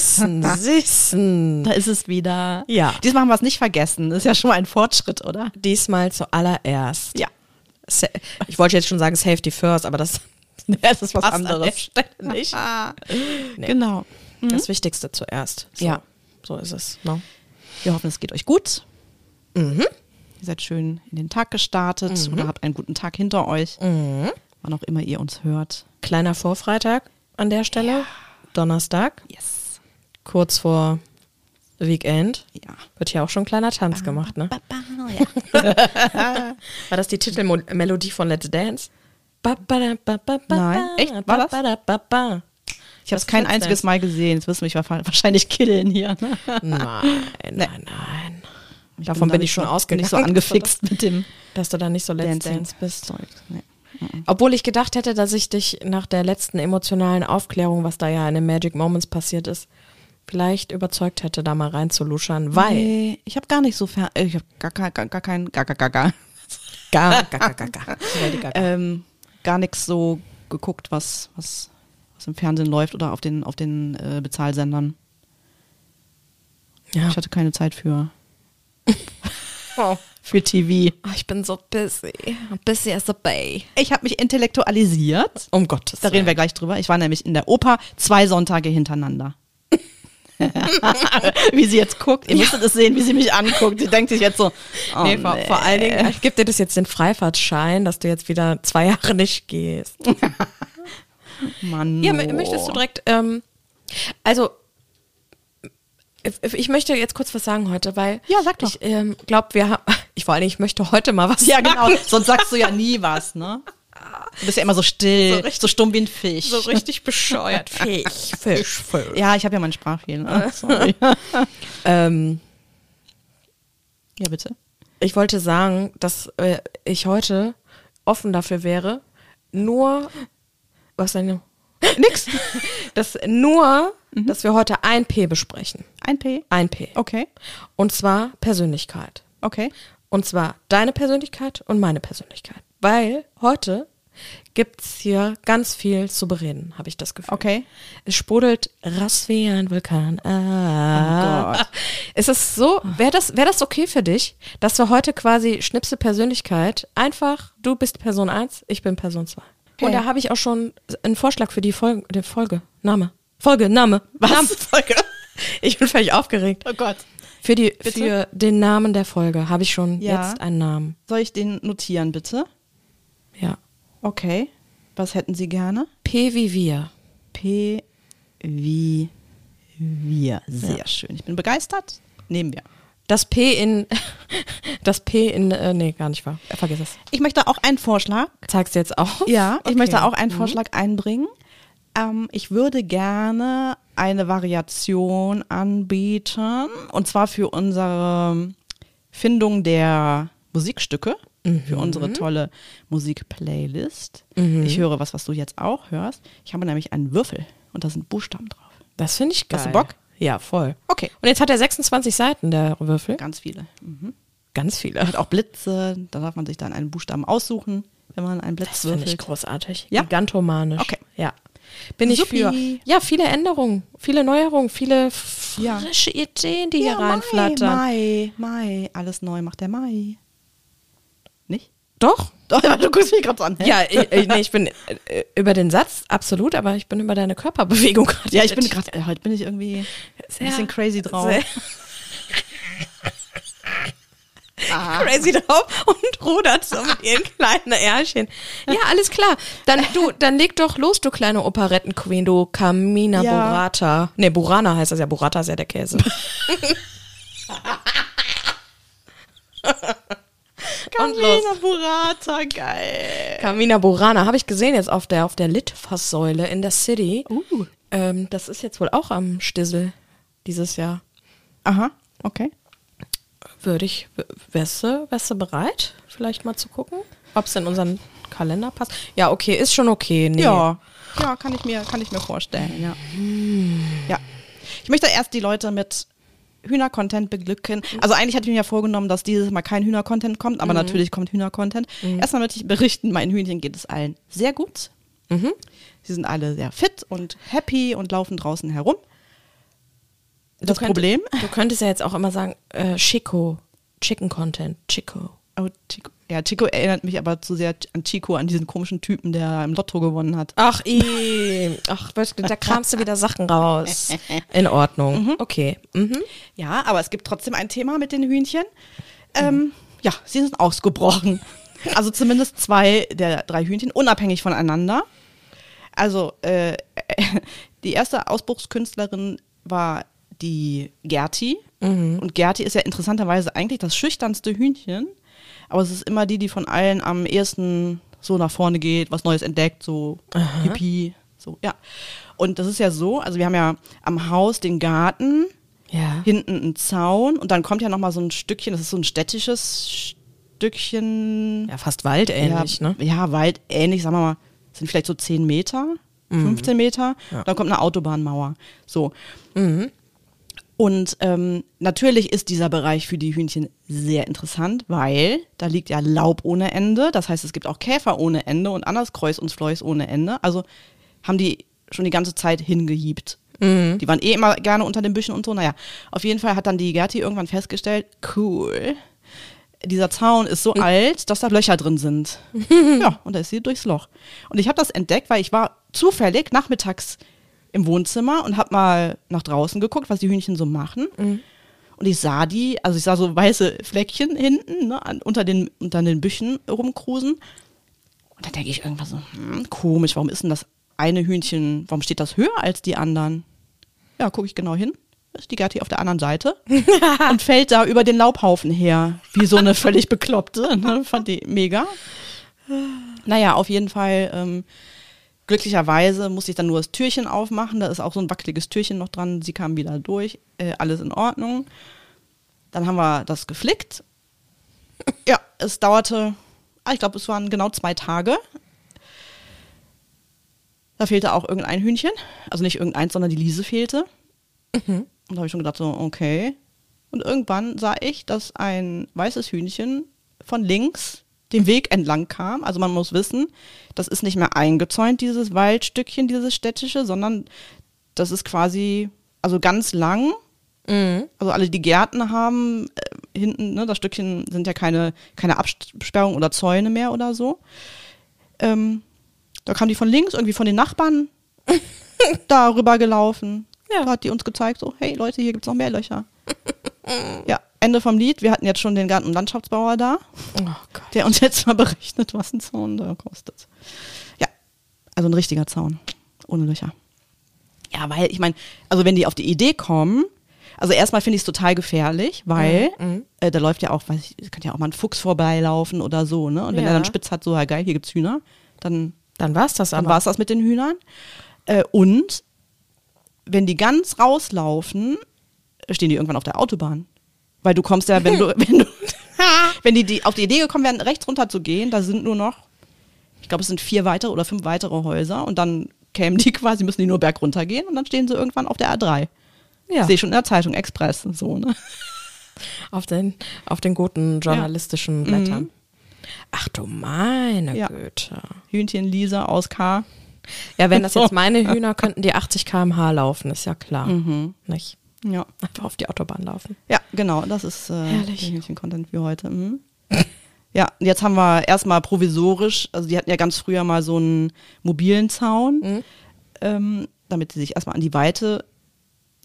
Sissen, sissen. Da ist es wieder. Ja. Diesmal haben wir es nicht vergessen. Ist ja schon mal ein Fortschritt, oder? Diesmal zuallererst. Ja. Ich wollte jetzt schon sagen Safety First, aber das, Das ist was anderes. Nicht. Nee. Genau. Das Wichtigste zuerst. So, Ja. So ist es. Ne? Wir hoffen, es geht euch gut. Mhm. Ihr seid schön in den Tag gestartet oder habt einen guten Tag hinter euch. Mhm. Wann auch immer ihr uns hört. Kleiner Vorfreitag an der Stelle. Donnerstag. Yes. Kurz vor Weekend. Ja. Wird hier auch schon ein kleiner Tanz gemacht, ne? ja. War das die Titelmelodie von Let's Dance? Ba, ba, da, ba, ba, ba, Nein. ba, Echt? War das? ba, ba, ba, ba. Ich habe es kein einziges. Mal gesehen. Jetzt wirst du mich wa- wahrscheinlich killen hier. Ne? Nein, nein, nein. Davon da bin nicht ich schon ausgegangen. Nicht so angefixt mit dem Dass du da nicht so Let's Dancing. Dance bist. Nee. Obwohl ich gedacht hätte, dass ich dich nach der letzten emotionalen Aufklärung, was da ja in den Magic Moments passiert ist, vielleicht überzeugt hätte, da mal reinzuluschern, weil Nee, ich habe gar nicht so fern. Ich habe gar, gar, gar, gar kein. Gar, gar, gar, gar. gar, gar, gar, gar, ähm, gar nichts so geguckt, was, was, was im Fernsehen läuft oder auf den, auf den äh, Bezahlsendern. ja. Ich hatte keine Zeit für, Oh. für TV. Oh, ich bin so busy. Busy as a bay. Ich habe mich intellektualisiert. Um Gottes Da reden wir gleich drüber. Ich war nämlich in der Oper zwei Sonntage hintereinander. wie sie jetzt guckt. Ihr müsstet es sehen, wie sie mich anguckt. Sie denkt sich jetzt so, oh nee, vor, vor allen Dingen, ich gebe dir das jetzt den Freifahrtschein, dass du jetzt wieder zwei Jahre nicht gehst. Mann. Ja, mö- möchtest du direkt, ähm, also ich- ich möchte jetzt kurz was sagen heute, weil Ja, sag doch. ich ähm, glaube, wir haben, ich vor allen Dingen, ich möchte heute mal was Ja, sagen. genau. Sonst sagst du ja nie was, ne? Du bist ja immer so still, So so, richtig- stumm wie ein Fisch. So richtig bescheuert. Fisch, Fisch, Fisch. Ja, ich habe ja meinen Sprachfehler. Sorry. Ähm, ja, bitte. ich wollte sagen, dass äh, ich heute offen dafür wäre, nur, was denn? Nix. Dass nur, dass wir heute ein P besprechen. Ein P. Ein P. Okay. Und zwar Persönlichkeit. Okay. Und zwar deine Persönlichkeit und meine Persönlichkeit. Weil heute gibt's hier ganz viel zu bereden, habe ich das Gefühl. Okay. Es sprudelt raus wie ein Vulkan. Ah. Oh Gott. Ist es so, wäre das, wär das okay für dich, dass wir heute quasi Schnipsel Persönlichkeit einfach, du bist Person 1, ich bin Person 2. Okay. Und da habe ich auch schon einen Vorschlag für die Folge, die Folge. Name. Folge, Name. Was? Name. Folge. Ich bin völlig aufgeregt. Oh Gott. Für, die, Bitte? für den Namen der Folge habe ich schon Ja. jetzt einen Namen. Soll ich den notieren, bitte? Ja. Okay. Was hätten Sie gerne? P wie wir. P wie wir. Sehr schön. Ich bin begeistert. Nehmen wir. Das P in, das P in, äh, nee, gar nicht wahr. Vergiss es. Ich möchte auch einen Vorschlag. Zeigst du jetzt auch? Ja, ich Okay. möchte auch einen Vorschlag einbringen. Ähm, ich würde gerne eine Variation anbieten und zwar für unsere Findung der Musikstücke, für unsere tolle Musikplaylist. Ich höre was, was du jetzt auch hörst. Ich habe nämlich einen Würfel und da sind Buchstaben drauf. Das finde ich geil. Hast du Bock? Ja, voll. Okay. Und jetzt hat er 26 Seiten, der Würfel. Ganz viele. Mhm. Ganz viele. Hat auch Blitze, da darf man sich dann einen Buchstaben aussuchen, wenn man einen Blitz Das finde ich würfelt. großartig. Ja? Gigantomanisch. Okay. Ja. Bin ich Supi. für. Ja, viele Änderungen, viele Neuerungen, viele Ja. frische Ideen, die hier Ja, Mai, reinflattern. Mai, Mai, alles neu macht der Mai. Doch. Doch, du guckst mich gerade an. hä? Ja, ich, ich- nee, ich bin äh, über den Satz absolut, aber ich bin über deine Körperbewegung gerade. Ja, ich bin gerade, äh, heute bin ich irgendwie ein Sehr- bisschen crazy drauf. crazy drauf und rudert so mit ihren kleinen Ärschchen. Ja, alles klar. Dann du, dann leg doch los, du kleine Operettenqueen, du Camina Ja. Burrata. Nee, Burana heißt das ja. Burrata ist ja der Käse. Und los. Camina Burrata, geil. Camina Burana habe ich gesehen jetzt auf der auf der Litfaßsäule in der City. Uh. Ähm, das ist jetzt wohl auch am Stissel dieses Jahr. Aha, okay. Würde ich, wärst du, wärst du bereit, vielleicht mal zu gucken, ob es in unseren Kalender passt? Ja, okay, ist schon okay. Nee. Ja, ja, kann ich mir, kann ich mir vorstellen, ja. Ja. Ich möchte erst die Leute mit Hühner-Content beglücken. Also eigentlich hatte ich mir ja vorgenommen, dass dieses Mal kein Hühner-Content kommt, aber natürlich kommt Hühner-Content. Erstmal möchte ich berichten, meinen Hühnchen geht es allen sehr gut. Sie sind alle sehr fit und happy und laufen draußen herum. das könnt- Problem. Du könntest ja jetzt auch immer sagen, äh, Chico, Chicken Content, Chico. Oh, Chico. Ja, Chico erinnert mich aber zu sehr an Chico, an diesen komischen Typen, der im Lotto gewonnen hat. Ach, i, ach, da kramst du wieder Sachen raus. In Ordnung. Okay. Mhm. Ja, aber es gibt trotzdem ein Thema mit den Hühnchen. Ähm, ja, sie sind ausgebrochen. Also zumindest zwei der drei Hühnchen, unabhängig voneinander. Also äh, die erste Ausbruchskünstlerin war die Gerti. Und Gerti ist ja interessanterweise eigentlich das schüchternste Hühnchen. Aber es ist immer die, die von allen am ehesten so nach vorne geht, was Neues entdeckt, so Hippie. So, ja. Und das ist ja so, also wir haben ja am Haus den Garten, Ja. hinten ein Zaun und dann kommt ja noch mal so ein Stückchen, das ist so ein städtisches Stückchen. Ja, fast waldähnlich, ja, ne? Ja, waldähnlich, sagen wir mal, sind vielleicht so 10 Meter, Mhm. 15 Meter. Dann kommt eine Autobahnmauer. So. Mhm. Und ähm, natürlich ist dieser Bereich für die Hühnchen sehr interessant, weil da liegt ja Laub ohne Ende. Das heißt, es gibt auch Käfer ohne Ende und anders Kreuz und Fleus ohne Ende. Also haben die schon die ganze Zeit hingehiebt. Mhm. Die waren eh immer gerne unter den Büschen und so. Naja, auf jeden Fall hat dann die Gerti irgendwann festgestellt, cool, dieser Zaun ist so alt, dass da Löcher drin sind. ja, und da ist sie durchs Loch. Und ich habe das entdeckt, weil ich war zufällig nachmittags im Wohnzimmer und habe mal nach draußen geguckt, was die Hühnchen so machen. Und ich sah die, also ich sah so weiße Fleckchen hinten, ne, unter, den, unter den Büschen rumkrusen. Und dann denke ich irgendwann so, hm, komisch, warum ist denn das eine Hühnchen, warum steht das höher als die anderen? Ja, gucke ich genau hin. Ist die Gerti auf der anderen Seite und fällt da über den Laubhaufen her, wie so eine völlig bekloppte. Ne? Fand die mega. Naja, auf jeden Fall, ähm, glücklicherweise musste ich dann nur das Türchen aufmachen. Da ist auch so ein wackeliges Türchen noch dran. Sie kam wieder durch. Äh, alles in Ordnung. Dann haben wir das geflickt. Ja, es dauerte, ah, ich glaube, es waren genau zwei Tage. Da fehlte auch irgendein Hühnchen. Also nicht irgendeins, sondern die Liese fehlte. Und da habe ich schon gedacht, so, okay. Und irgendwann sah ich, dass ein weißes Hühnchen von links den Weg entlang kam. Also man muss wissen, das ist nicht mehr eingezäunt, dieses Waldstückchen, dieses städtische, sondern das ist quasi, also ganz lang. Also alle, die Gärten haben, äh, hinten, ne, das Stückchen sind ja keine, keine Absperrung oder Zäune mehr oder so. Ähm, da kam die von links, irgendwie von den Nachbarn darüber gelaufen. Ja. Da hat die uns gezeigt, so, hey Leute, hier gibt's noch mehr Löcher. ja, Ende vom Lied. Wir hatten jetzt schon den Garten- und Landschaftsbauer da, Oh der uns jetzt mal berechnet, was ein Zaun da kostet. Ja, also ein richtiger Zaun, ohne Löcher. Ja, weil ich meine, also wenn die auf die Idee kommen, also erstmal finde ich es total gefährlich, weil äh, da läuft ja auch, weiß ich, es könnte ja auch mal ein Fuchs vorbeilaufen oder so, ne? Und wenn Ja. er dann spitz hat, so, ja geil, hier gibt's Hühner, dann Dann war's das dann aber. war es das mit den Hühnern. Äh, und wenn die ganz rauslaufen, stehen die irgendwann auf der Autobahn. Weil du kommst ja, wenn du, wenn du, wenn die, die auf die Idee gekommen wären, rechts runter zu gehen, da sind nur noch, ich glaube, es sind vier weitere oder fünf weitere Häuser und dann kämen die quasi, müssen die nur berg runter gehen und dann stehen sie irgendwann auf der A3. Ja. Sehe ich schon in der Zeitung Express, so, ne? Auf den, auf den guten journalistischen Blättern. Ach du meine Mhm. Ja. Güte. Hühnchen Lisa aus K. Ja, wenn das jetzt meine Hühner könnten, die 80 km/h laufen, ist ja klar. Mhm. Nicht? Ja. Einfach auf die Autobahn laufen. Ja, genau, das ist äh, Herrlich. Hühnchen-Content für heute. Mhm. Ja, und jetzt haben wir erstmal provisorisch, also die hatten ja ganz früher mal so einen mobilen Zaun, ähm, damit sie sich erstmal an die Weite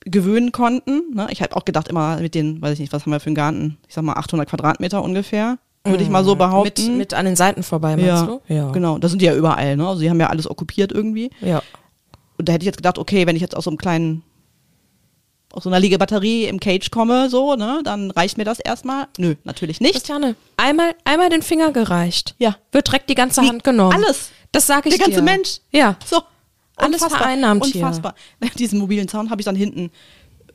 gewöhnen konnten. Ne? Ich habe auch gedacht, immer mit den, weiß ich nicht, was haben wir für einen Garten? Ich sag mal 800 Quadratmeter ungefähr, würde ich mal so Mit, behaupten. mit an den Seiten vorbei, meinst ja, du? Ja. genau, da sind die ja überall, ne? Also die haben ja alles okkupiert irgendwie. Ja. Und da hätte ich jetzt gedacht, okay, wenn ich jetzt aus so einem kleinen, aus so einer Liegebatterie im Cage komme, so, ne, dann reicht mir das erstmal. Nö, natürlich nicht. Christiane, einmal, einmal den Finger gereicht. Ja. Wird direkt die ganze Hand genommen. alles. Das sage ich Der ganze dir. Mensch. Ja. So. Alles unfassbar, vereinnahmt hier. Unfassbar. Diesen mobilen Zaun habe ich dann hinten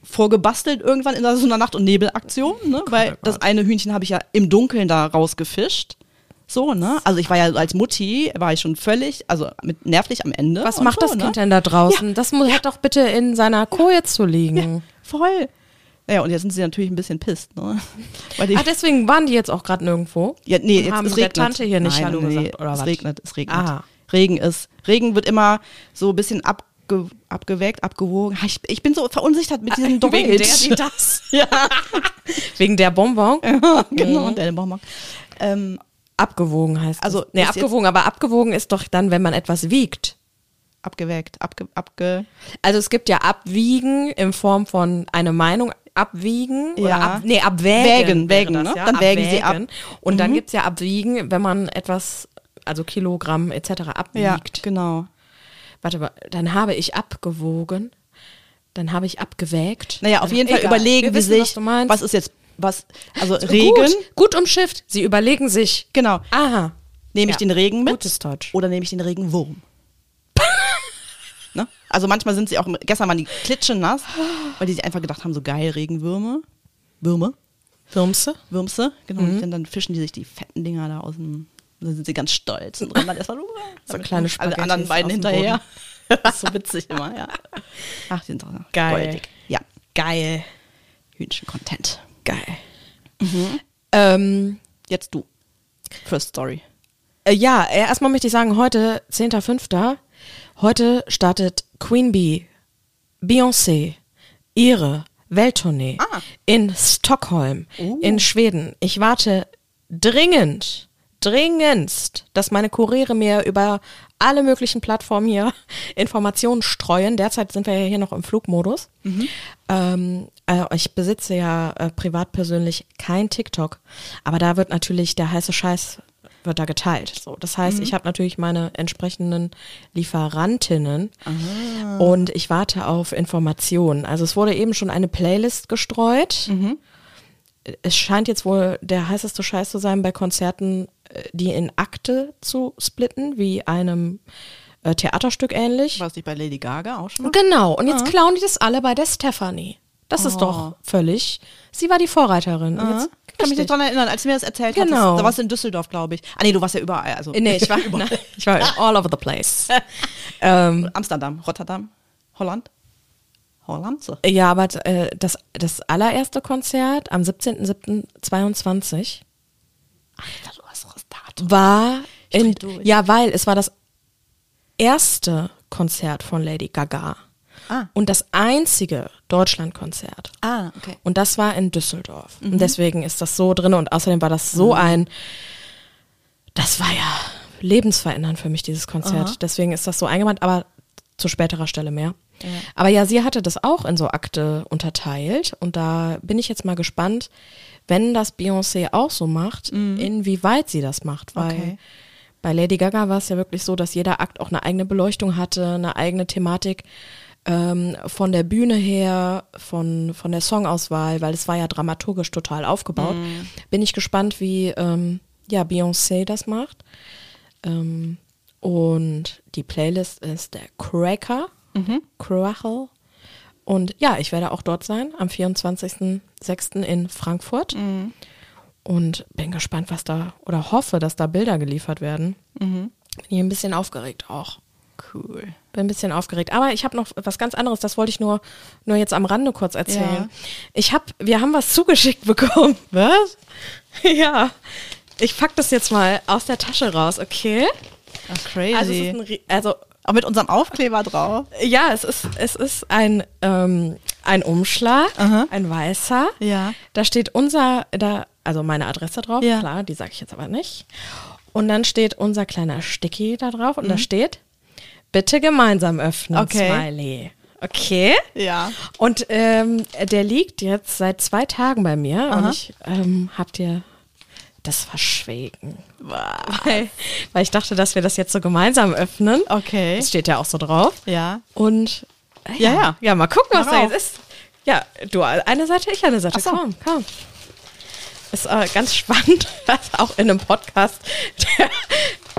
vorgebastelt irgendwann in so einer Nacht- und Nebelaktion, ne? weil das eine Hühnchen habe ich ja im Dunkeln da rausgefischt. So, ne? Also ich war ja als Mutti, war ich schon völlig, also mit nervlich am Ende. Was macht so, das ne? Kind denn da draußen? Das muss, hat doch bitte in seiner Koje zu liegen. Voll. Ja, und jetzt sind sie natürlich ein bisschen pisst, ne? Weil Ah, deswegen waren die jetzt auch gerade nirgendwo. ja, nee, jetzt haben es der regnet. Tante hier nicht Nein, Hallo nee, gesagt, oder es was? regnet, es regnet. Ah. Regen ist, Regen wird immer so ein bisschen abge, abgewägt, abgewogen. Ah, Ich, ich bin so verunsichert mit diesem Deutsch. Wegen der, die das. ja, Wegen der Bonbon. genau, der Bonbon. Ähm, Abgewogen heißt Also, das. Nee, ist jetzt- abgewogen, aber abgewogen ist doch dann, wenn man etwas wiegt. abgewägt, abge, abge, Also es gibt ja Abwiegen in Form von eine Meinung abwiegen oder Ja. ab, nee, abwägen. Wägen, wägen, das, ne? ja? Dann wägen sie Abwägen. ab. Mhm. Und dann gibt's ja Abwiegen, wenn man etwas, also Kilogramm etc. ja, abwiegt. genau. Warte mal, dann habe ich abgewogen, dann habe ich abgewägt. Naja, auf jeden Fall Egal. überlegen Wir wissen, sich, was was ist jetzt, was, also Regen, Gut, gut umschifft. Sie überlegen sich. genau. Aha. Nehme ich Ja. den Regen mit Gutes Deutsch. oder nehme ich den Regenwurm? ne? Also manchmal sind sie auch, gestern waren die klitschenass, weil die sich einfach gedacht haben, so geil, Regenwürme, Würme, Würmse? Würmse, genau, Mhm. und dann, fischen die sich die fetten Dinger da aus dem, dann sind sie ganz stolz und rennen dann erstmal So kleine alle anderen beiden hinterher. Das ist so witzig immer, ja. Ach, die sind doch Geil. goldig. Ja, Geil. Hühnchen-Content. Geil. Ähm, Jetzt du. First Story. Äh, ja, äh, erstmal möchte ich sagen, heute, 10.05., heute startet Queen Bee, Beyoncé, ihre Welttournee Ah. in Stockholm, Oh. in Schweden. Ich warte dringend, dringendst, dass meine Kuriere mir über alle möglichen Plattformen hier Informationen streuen. Derzeit sind wir ja hier noch im Flugmodus. Ähm, äh, ich besitze ja äh, privat persönlich kein TikTok, aber da wird natürlich der heiße Scheiß wird da geteilt. So, das heißt, ich habe natürlich meine entsprechenden Lieferantinnen und ich warte auf Informationen. Also es wurde eben schon eine Playlist gestreut. Es scheint jetzt wohl der heißeste Scheiß zu sein bei Konzerten, äh, die in Akte zu splitten, wie einem äh, Theaterstück ähnlich. War es nicht bei Lady Gaga auch schon? Genau, und jetzt klauen die das alle bei der Stephanie. Das ist Oh. doch völlig. Sie war die Vorreiterin. Jetzt, Ich kann mich nicht dran erinnern, als du mir das erzählt Genau. hast. Da warst du in Düsseldorf, glaube ich. Ah nee, du warst ja überall. Also Nee, ich war, überall. ich war all over the place. ähm, Amsterdam, Rotterdam, Holland. Holland? So. ja, aber äh, das, das allererste Konzert am 17.07.22 Das war in, ja, weil es war das erste Konzert von Lady Gaga Ah. und das einzige Deutschlandkonzert. Ah, okay. Und das war in Düsseldorf. Mhm. Und deswegen ist das so drin und außerdem war das so ein, das war ja lebensverändernd für mich, dieses Konzert. Aha. Deswegen ist das so eingewandt, aber zu späterer Stelle mehr. Aber ja, sie hatte das auch in so Akte unterteilt und da bin ich jetzt mal gespannt, wenn das Beyoncé auch so macht, inwieweit sie das macht, weil Mhm. Okay. bei Lady Gaga war es ja wirklich so, dass jeder Akt auch eine eigene Beleuchtung hatte, eine eigene Thematik ähm, von der Bühne her, von, von der Songauswahl, weil es war ja dramaturgisch total aufgebaut. Mhm. Bin ich gespannt, wie ähm, ja, Beyoncé das macht. Ähm, und die Playlist ist der Cracker, Mhm. Crackle. Und ja, ich werde auch dort sein, am 24.06. in Frankfurt. Mhm. Und bin gespannt, was da, oder hoffe, dass da Bilder geliefert werden. Mhm. Bin hier ein bisschen aufgeregt auch. Cool. Bin ein bisschen aufgeregt. Aber ich habe noch was ganz anderes, das wollte ich nur, nur jetzt am Rande kurz erzählen. Ja. Ich habe, wir haben was zugeschickt bekommen. Was? Ja. Ich pack das jetzt mal aus der Tasche raus, okay? Ach, crazy. Also, ein, also Auch mit unserem Aufkleber drauf. ja, es ist, es ist ein, ähm, ein Umschlag, Aha. ein weißer. Ja. Da steht unser, da, also meine Adresse drauf, Ja. klar, die sage ich jetzt aber nicht. Und dann steht unser kleiner Sticky da drauf und da steht, bitte gemeinsam öffnen, Mhm. Okay. Smiley. Okay. Ja. Und ähm, der liegt jetzt seit zwei Tagen bei mir Aha. und ich ähm, hab dir das verschwiegen. Weil, weil ich dachte, dass wir das jetzt so gemeinsam öffnen. Okay. Das steht ja auch so drauf. Ja. Und äh, Ja, ja. Ja, mal gucken, was Mach da auf. jetzt ist. Ja, du eine Seite, ich eine Seite. So. Komm, komm. Ist äh, ganz spannend, was auch in einem Podcast, der,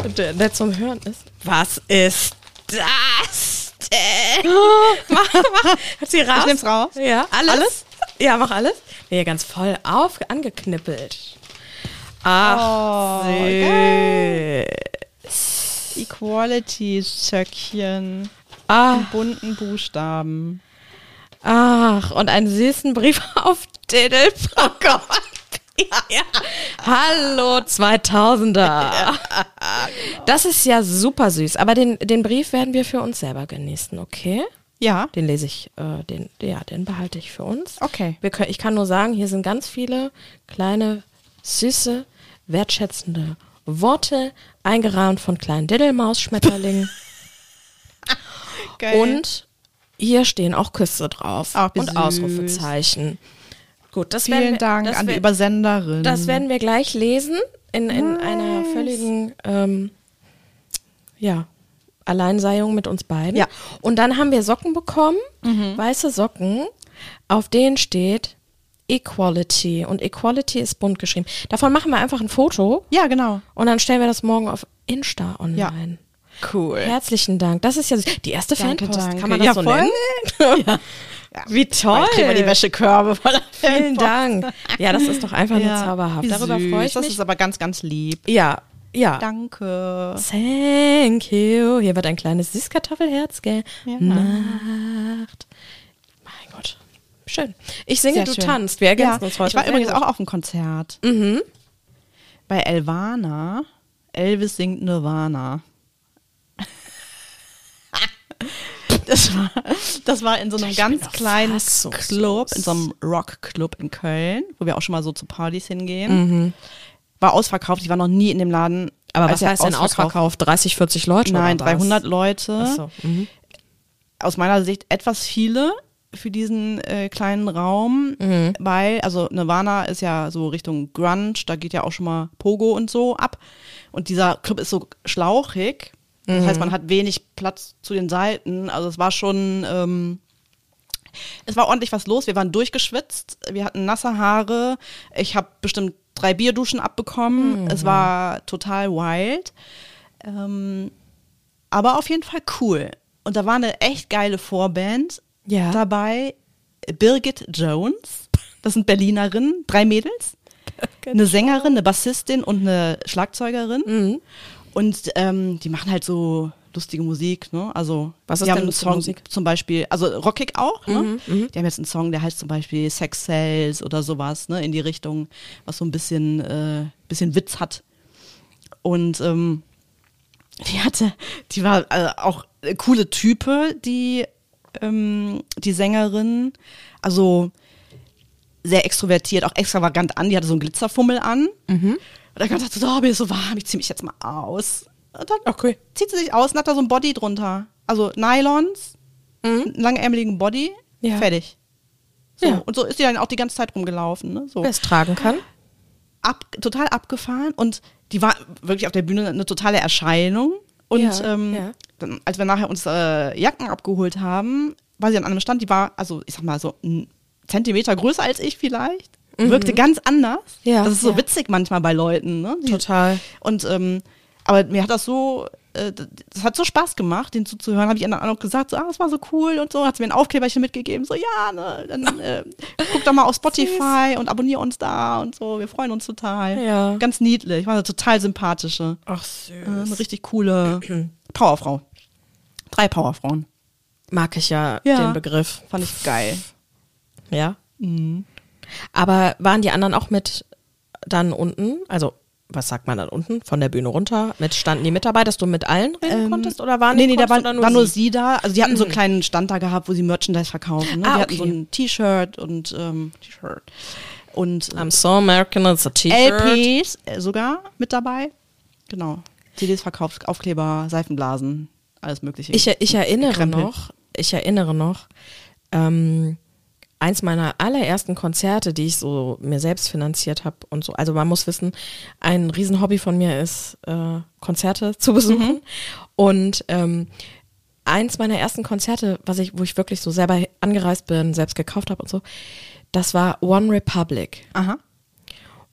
der, der zum Hören ist. Was ist das denn? mach, mach. Hat sie raus? Ich nehm's raus. Ja, alles? Alles? Ja, mach alles. Nee, ganz voll auf, angeknippelt. Ach, Oh, süß. Equality-Söckchen. Ach, In bunten Buchstaben. Ach, und einen süßen Brief auf Diddle. Oh Gott. ja. Hallo 2000er. Das ist ja super süß. Aber den, den Brief werden wir für uns selber genießen, okay? Ja. Den lese ich, äh, den, ja, den behalte ich für uns. Okay. Können, ich kann nur sagen, hier sind ganz viele kleine, süße, wertschätzende Worte, eingerahmt von kleinen Diddelmaus-Schmetterlingen. Und hier stehen auch Küsse drauf Ach, und süß. Ausrufezeichen. Gut, das werden vielen wir, Dank an die Übersenderin. Das werden wir gleich lesen in, in einer völligen ähm, ja, Alleinseiung mit uns beiden. Ja. Und dann haben wir Socken bekommen, weiße Socken, auf denen steht Equality. Und Equality ist bunt geschrieben. Davon machen wir einfach ein Foto ja, genau. und dann stellen wir das morgen auf Insta online. Cool. Herzlichen Dank. Das ist ja die erste Danke, Fanpost. danke. Kann man das Ja, so voll. nennen? Wie toll. Kriegen wir die Wäschekörbe voller Vielen Fanpost. Dank. Ja, das ist doch einfach nur Ja, zauberhaft. wie Darüber freue ich Das mich. ist aber ganz, ganz lieb. Ja, ja. Danke. Thank you. Hier wird ein kleines Süßkartoffelherz gemacht. Schön. Ich singe, Sehr du schön. tanzt. Wir ergänzen ja, uns heute. Ich war sehr übrigens gut. auch auf einem Konzert. Mhm. Bei Elvana. Elvis singt Nirvana. Das war, das war in so einem Ich ganz kleinen. Club, in so einem Rockclub in Köln, wo wir auch schon mal so zu Partys hingehen. Mhm. War ausverkauft, ich war noch nie in dem Laden. Aber was heißt denn ausverkauft? 30, 40 Leute? Nein, oder was? 300 Leute. So. Mhm. aus meiner Sicht etwas viele für diesen äh, kleinen Raum, Mhm. weil, also Nirvana ist ja so Richtung Grunge, da geht ja auch schon mal Pogo und so ab. Und dieser Club ist so schlauchig. Das heißt, Mhm. man hat wenig Platz zu den Seiten. Also es war schon, ähm, es war ordentlich was los. Wir waren durchgeschwitzt, wir hatten nasse Haare. Ich habe bestimmt drei Bierduschen abbekommen. Mhm. Es war total wild. Ähm, aber auf jeden Fall cool. Und da war eine echt geile Vorband Ja. dabei. Birgit Jones, das sind Berlinerinnen, drei Mädels. Eine Sängerin, eine Bassistin und eine Schlagzeugerin. Mhm. Und ähm, die machen halt so lustige Musik, ne? Also Was die ist haben denn einen lustige Song Musik? Mhm, zum Beispiel, also rockig auch, ne? Die haben jetzt einen Song, der heißt zum Beispiel Sex Cells oder sowas, ne? In die Richtung, was so ein bisschen, äh, bisschen Witz hat. Und ähm, die hatte, die war äh, auch coole Type, die, ähm, die Sängerin. Also sehr extrovertiert, auch extravagant an. Die hatte so einen Glitzerfummel an. Und dann kam sie so, oh, mir ist so warm, ich zieh mich jetzt mal aus. Und dann Okay. zieht sie sich aus und hat da so ein Body drunter. Also Nylons, einen langärmeligen Body, Ja. fertig. So. Ja. Und so ist sie dann auch die ganze Zeit rumgelaufen. Ne? So Wer es tragen kann. ab, total abgefahren und die war wirklich auf der Bühne eine totale Erscheinung. Und Ja, ähm, ja. Dann, als wir nachher uns äh, Jacken abgeholt haben, war sie an einem Stand, die war, also ich sag mal so ein Zentimeter größer als ich vielleicht. Wirkte ganz anders. Mhm. Ja, das ist so witzig manchmal bei Leuten. Ne? Die, Total. Und ähm, aber mir hat das so, äh, das hat so Spaß gemacht, den zuzuhören. Habe ich anderen auch gesagt, so, ah, das war so cool und so. Hat sie mir ein Aufkleberchen mitgegeben, so ja, ne, dann äh, guck doch mal auf Spotify und abonnier uns da und so. Wir freuen uns total. Ja. Ganz niedlich, war eine total sympathische, Ach äh, süß. eine richtig coole Powerfrau. Drei Powerfrauen. Mag ich ja, Ja. den Begriff. Fand ich geil. Ja. Mhm. Aber waren die anderen auch mit dann unten? Also, was sagt man dann unten? Von der Bühne runter? Mit, standen die mit dabei, dass du mit allen reden konntest? Oder waren nee, die nee, da war, du war nur sie? sie da. Also die hatten so einen kleinen Stand da gehabt, wo sie Merchandise verkaufen. Ne? Ah, die hatten okay. so ein T-Shirt und ähm, T-Shirt. Und äh, I'm so American, it's a T-Shirt. LPs äh, sogar mit dabei. Genau. CDs verkauft, Aufkleber, Seifenblasen, alles mögliche. Ich, ich erinnere Krempel. noch, ich erinnere noch, ähm, eins meiner allerersten Konzerte, die ich so mir selbst finanziert habe und so. Also man muss wissen, ein Riesenhobby von mir ist, äh, Konzerte zu besuchen. Und ähm, eins meiner ersten Konzerte, was ich, wo ich wirklich so selber angereist bin, selbst gekauft habe und so, das war One Republic. Aha.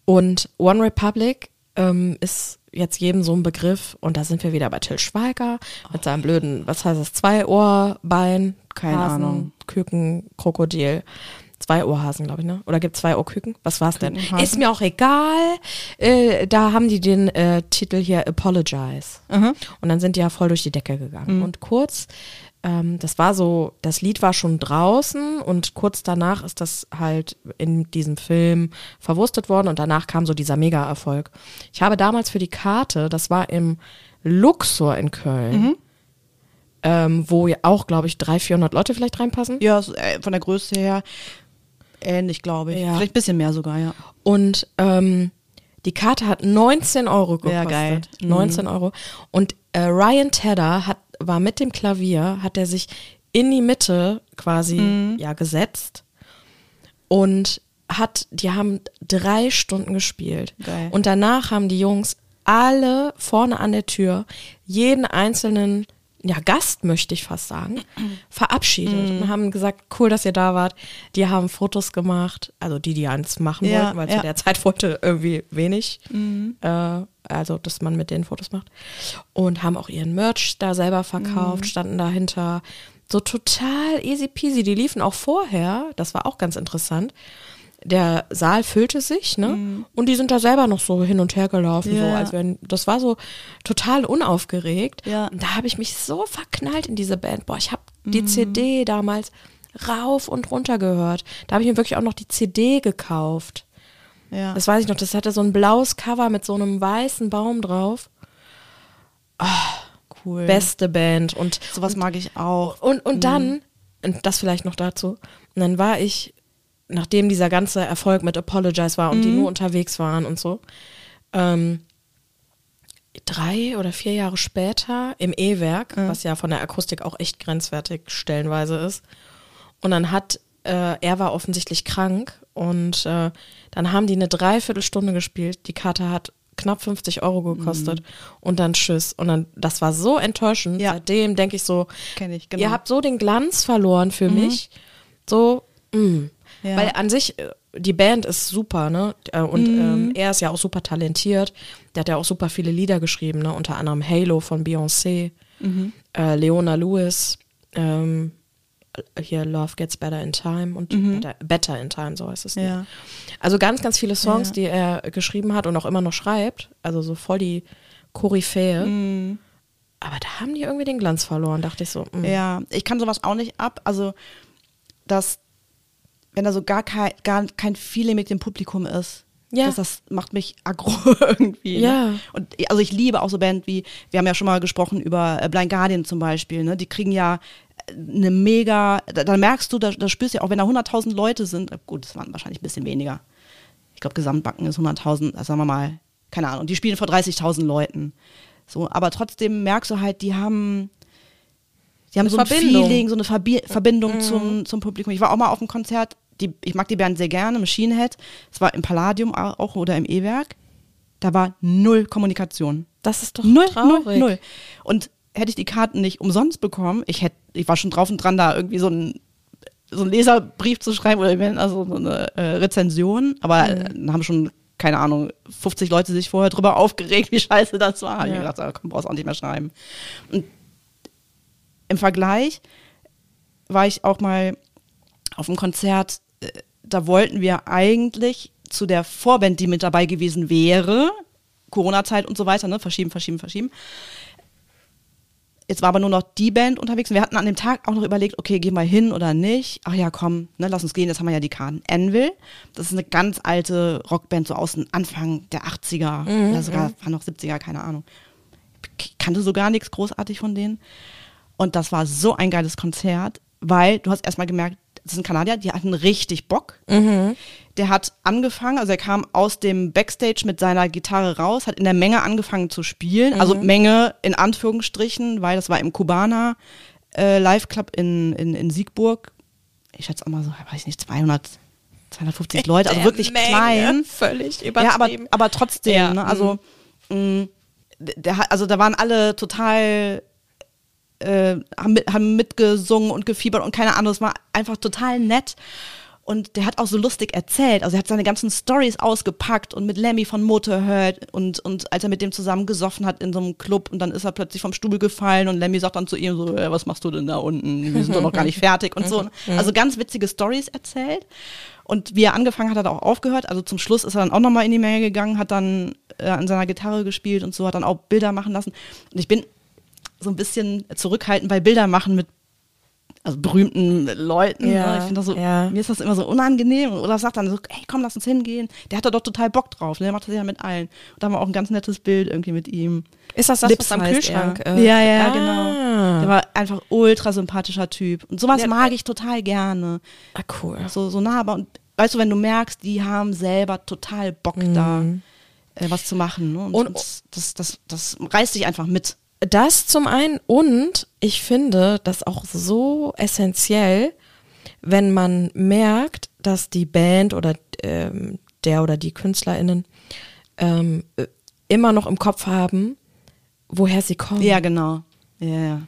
Und One Republic ähm, ist jetzt jedem so ein Begriff. Und da sind wir wieder bei Till Schweiger mit seinem blöden, was heißt das, zwei Ohrbein, Keine Hasen, Ahnung. Küken, Krokodil. Zwei Ohrhasen, glaube ich, ne? Oder gibt zwei Ohrküken? Was war's denn? Kükenhasen. Ist mir auch egal. Äh, da haben die den äh, Titel hier Apologize. Aha. Und dann sind die ja voll durch die Decke gegangen. Mhm. Und kurz ähm, das war so, das Lied war schon draußen und kurz danach ist das halt in diesem Film verwurstet worden und danach kam so dieser Mega-Erfolg. Ich habe damals für die Karte, das war im Luxor in Köln, Mhm. Ähm, wo ja auch, glaube ich, 300, 400 Leute vielleicht reinpassen. Ja, äh, von der Größe her ähnlich, glaube ich. Ja. Vielleicht ein bisschen mehr sogar, ja. Und ähm, die Karte hat 19 Euro gekostet. Ja, geil. Mhm. 19 Euro. Und äh, Ryan Tedder hat, war mit dem Klavier, hat er sich in die Mitte quasi Mhm. ja gesetzt und hat, die haben drei Stunden gespielt. Geil. Und danach haben die Jungs alle vorne an der Tür jeden einzelnen ja, Gast möchte ich fast sagen, verabschiedet Mhm. und haben gesagt, cool, dass ihr da wart. Die haben Fotos gemacht, also die, die eins machen Ja, wollten, weil ja. Mhm. zu der Zeit wollte irgendwie wenig, äh, also dass man mit denen Fotos macht. Und haben auch ihren Merch da selber Mhm. verkauft, standen dahinter. So total easy peasy. Die liefen auch vorher, das war auch ganz interessant. Der Saal füllte sich, ne? Und die sind da selber noch so hin und her gelaufen, so Mhm. Ja. als wenn das war so total unaufgeregt. Ja. Und da habe ich mich so verknallt in diese Band. Boah, ich habe die Mhm. CD damals rauf und runter gehört. Da habe ich mir wirklich auch noch die CD gekauft. Ja. Das weiß ich noch, das hatte so ein blaues Cover mit so einem weißen Baum drauf. cool. Beste Band. Und, Sowas mag ich auch. und, und dann, und das vielleicht noch dazu, und dann war ich, nachdem dieser ganze Erfolg mit Apologize war und die nur unterwegs waren und so, ähm, drei oder vier Jahre später im E-Werk, was ja von der Akustik auch echt grenzwertig stellenweise ist. Und dann hat, äh, er war offensichtlich krank und äh, dann haben die eine Dreiviertelstunde gespielt. Die Karte hat knapp 50 Euro gekostet und dann tschüss. Und dann, das war so enttäuschend. Ja. Seitdem denke ich so, ich, genau. ihr habt so den Glanz verloren für mich. So, mh. Ja. Weil an sich, äh, die Band ist super, ne? Äh, Und ähm, er ist ja auch super talentiert. Der hat ja auch super viele Lieder geschrieben, ne? Unter anderem Halo von Beyoncé, äh, Leona Lewis, ähm, hier Love Gets Better in Time und better, better in Time, so heißt es. Ja. Lied. Also ganz, ganz viele Songs, Ja. die er geschrieben hat und auch immer noch schreibt. Also so voll die Koryphäe. Mhm. Aber da haben die irgendwie den Glanz verloren, dachte ich so. mh. Ja, ich kann sowas auch nicht ab. Also, dass, wenn da so gar kein, gar kein Feeling mit dem Publikum ist, Ja. das, das macht mich aggro irgendwie. Ja. Ne? Und also ich liebe auch so Band wie, wir haben ja schon mal gesprochen über äh, Blind Guardian zum Beispiel, ne? Die kriegen ja äh, eine mega, da, da merkst du, da, da spürst du ja auch, wenn da 100.000 Leute sind, äh, gut, das waren wahrscheinlich ein bisschen weniger. Ich glaube, Gesamtbacken ist 100.000, also sagen wir mal, keine Ahnung, die spielen vor 30.000 Leuten. So, aber trotzdem merkst du halt, die haben, die haben Eine so ein Verbindung. Feeling, so eine Verbi Verbindung zum, zum Publikum. Ich war auch mal auf einem Konzert, die, ich mag die Band sehr gerne, Machine Head. Es war im Palladium au- auch oder im E-Werk. Da war null Kommunikation. Das ist doch Null, traurig. null, null. Und hätte ich die Karten nicht umsonst bekommen, ich hätte, ich war schon drauf und dran, da irgendwie so ein so einen Leserbrief zu schreiben oder also so eine äh, Rezension, aber äh, dann haben schon keine Ahnung, 50 Leute sich vorher drüber aufgeregt, wie scheiße das war. Hab Ich Ja. mir gedacht, komm, brauchst auch nicht mehr schreiben. Und im Vergleich war ich auch mal auf einem Konzert, äh, da wollten wir eigentlich zu der Vorband, die mit dabei gewesen wäre, Corona-Zeit und so weiter, ne, verschieben, verschieben, verschieben. Jetzt war aber nur noch die Band unterwegs und wir hatten an dem Tag auch noch überlegt, okay, gehen wir hin oder nicht. Ach ja, komm, ne, lass uns gehen, jetzt haben wir ja die Karten. Anvil, das ist eine ganz alte Rockband, so aus dem Anfang der 80er, oder sogar war noch 70er, keine Ahnung. Ich kannte so gar nichts großartig von denen. Und das war so ein geiles Konzert, weil du hast erstmal gemerkt, das ist ein Kanadier, die hatten richtig Bock. Der hat angefangen, also er kam aus dem Backstage mit seiner Gitarre raus, hat in der Menge angefangen zu spielen. Also Menge in Anführungsstrichen, weil das war im Kubaner äh, Live Club in, in, in Siegburg. Ich schätze auch mal so, weiß ich nicht, 200, 250 Leute, also Der wirklich Menge, klein. Völlig Ja, aber, übertrieben. aber trotzdem, Ja, ne? Also, mh, der, hat- also da waren alle total, äh, haben, mit, haben mitgesungen und gefiebert und keine Ahnung, es war einfach total nett. Und der hat auch so lustig erzählt. Also er hat seine ganzen Stories ausgepackt und mit Lemmy von Motorhead und, und als er mit dem zusammen gesoffen hat in so einem Club und dann ist er plötzlich vom Stuhl gefallen und Lemmy sagt dann zu ihm so, äh, was machst du denn da unten? Wir sind doch noch gar nicht fertig und so. Also ganz witzige Stories erzählt. Und wie er angefangen hat, hat er auch aufgehört. Also zum Schluss ist er dann auch nochmal in die Menge gegangen, hat dann äh, an seiner Gitarre gespielt und so, hat dann auch Bilder machen lassen. Und ich bin so ein bisschen zurückhaltend bei Bilder machen mit also berühmten Leuten. Ja, ne? Ich finde das so, ja. mir ist das immer so unangenehm. Oder sagt dann so, hey, komm, lass uns hingehen. Der hat da doch total Bock drauf. Ne? Der macht das ja mit allen. Und da haben wir auch ein ganz nettes Bild irgendwie mit ihm. Ist das das, Lips was am Kühlschrank? er. äh, ja, ja, ah. genau. Der war einfach ultra sympathischer Typ. Und sowas Ja, mag äh, ich total gerne. Ah, cool. So, so nahbar. Und weißt du, wenn du merkst, die haben selber total Bock da, äh, was zu machen. Ne? Und, Mhm. Und- das, das, das reißt dich einfach mit. Das zum einen und ich finde das auch so essentiell, wenn man merkt, dass die Band oder ähm, der oder die KünstlerInnen ähm, äh, immer noch im Kopf haben, woher sie kommen. Ja, genau. Ja, ja.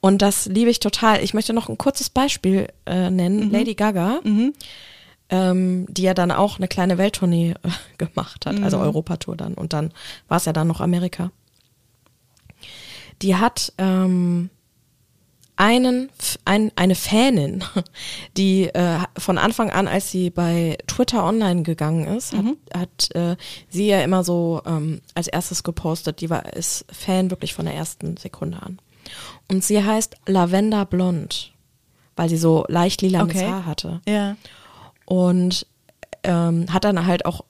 Und das liebe ich total. Ich möchte noch ein kurzes Beispiel äh, nennen. Lady Gaga, ähm, die ja dann auch eine kleine Welttournee äh, gemacht hat, also Europatour dann. Und dann war es ja dann noch Amerika. Die hat ähm, einen, ein, eine Fanin, die äh, von Anfang an, als sie bei Twitter online gegangen ist, hat, hat äh, sie ja immer so ähm, als erstes gepostet. Die war ist Fan wirklich von der ersten Sekunde an. Und sie heißt Lavender Blond, weil sie so leicht lilanes Okay. Haar hatte. Ja. Und ähm, hat dann halt auch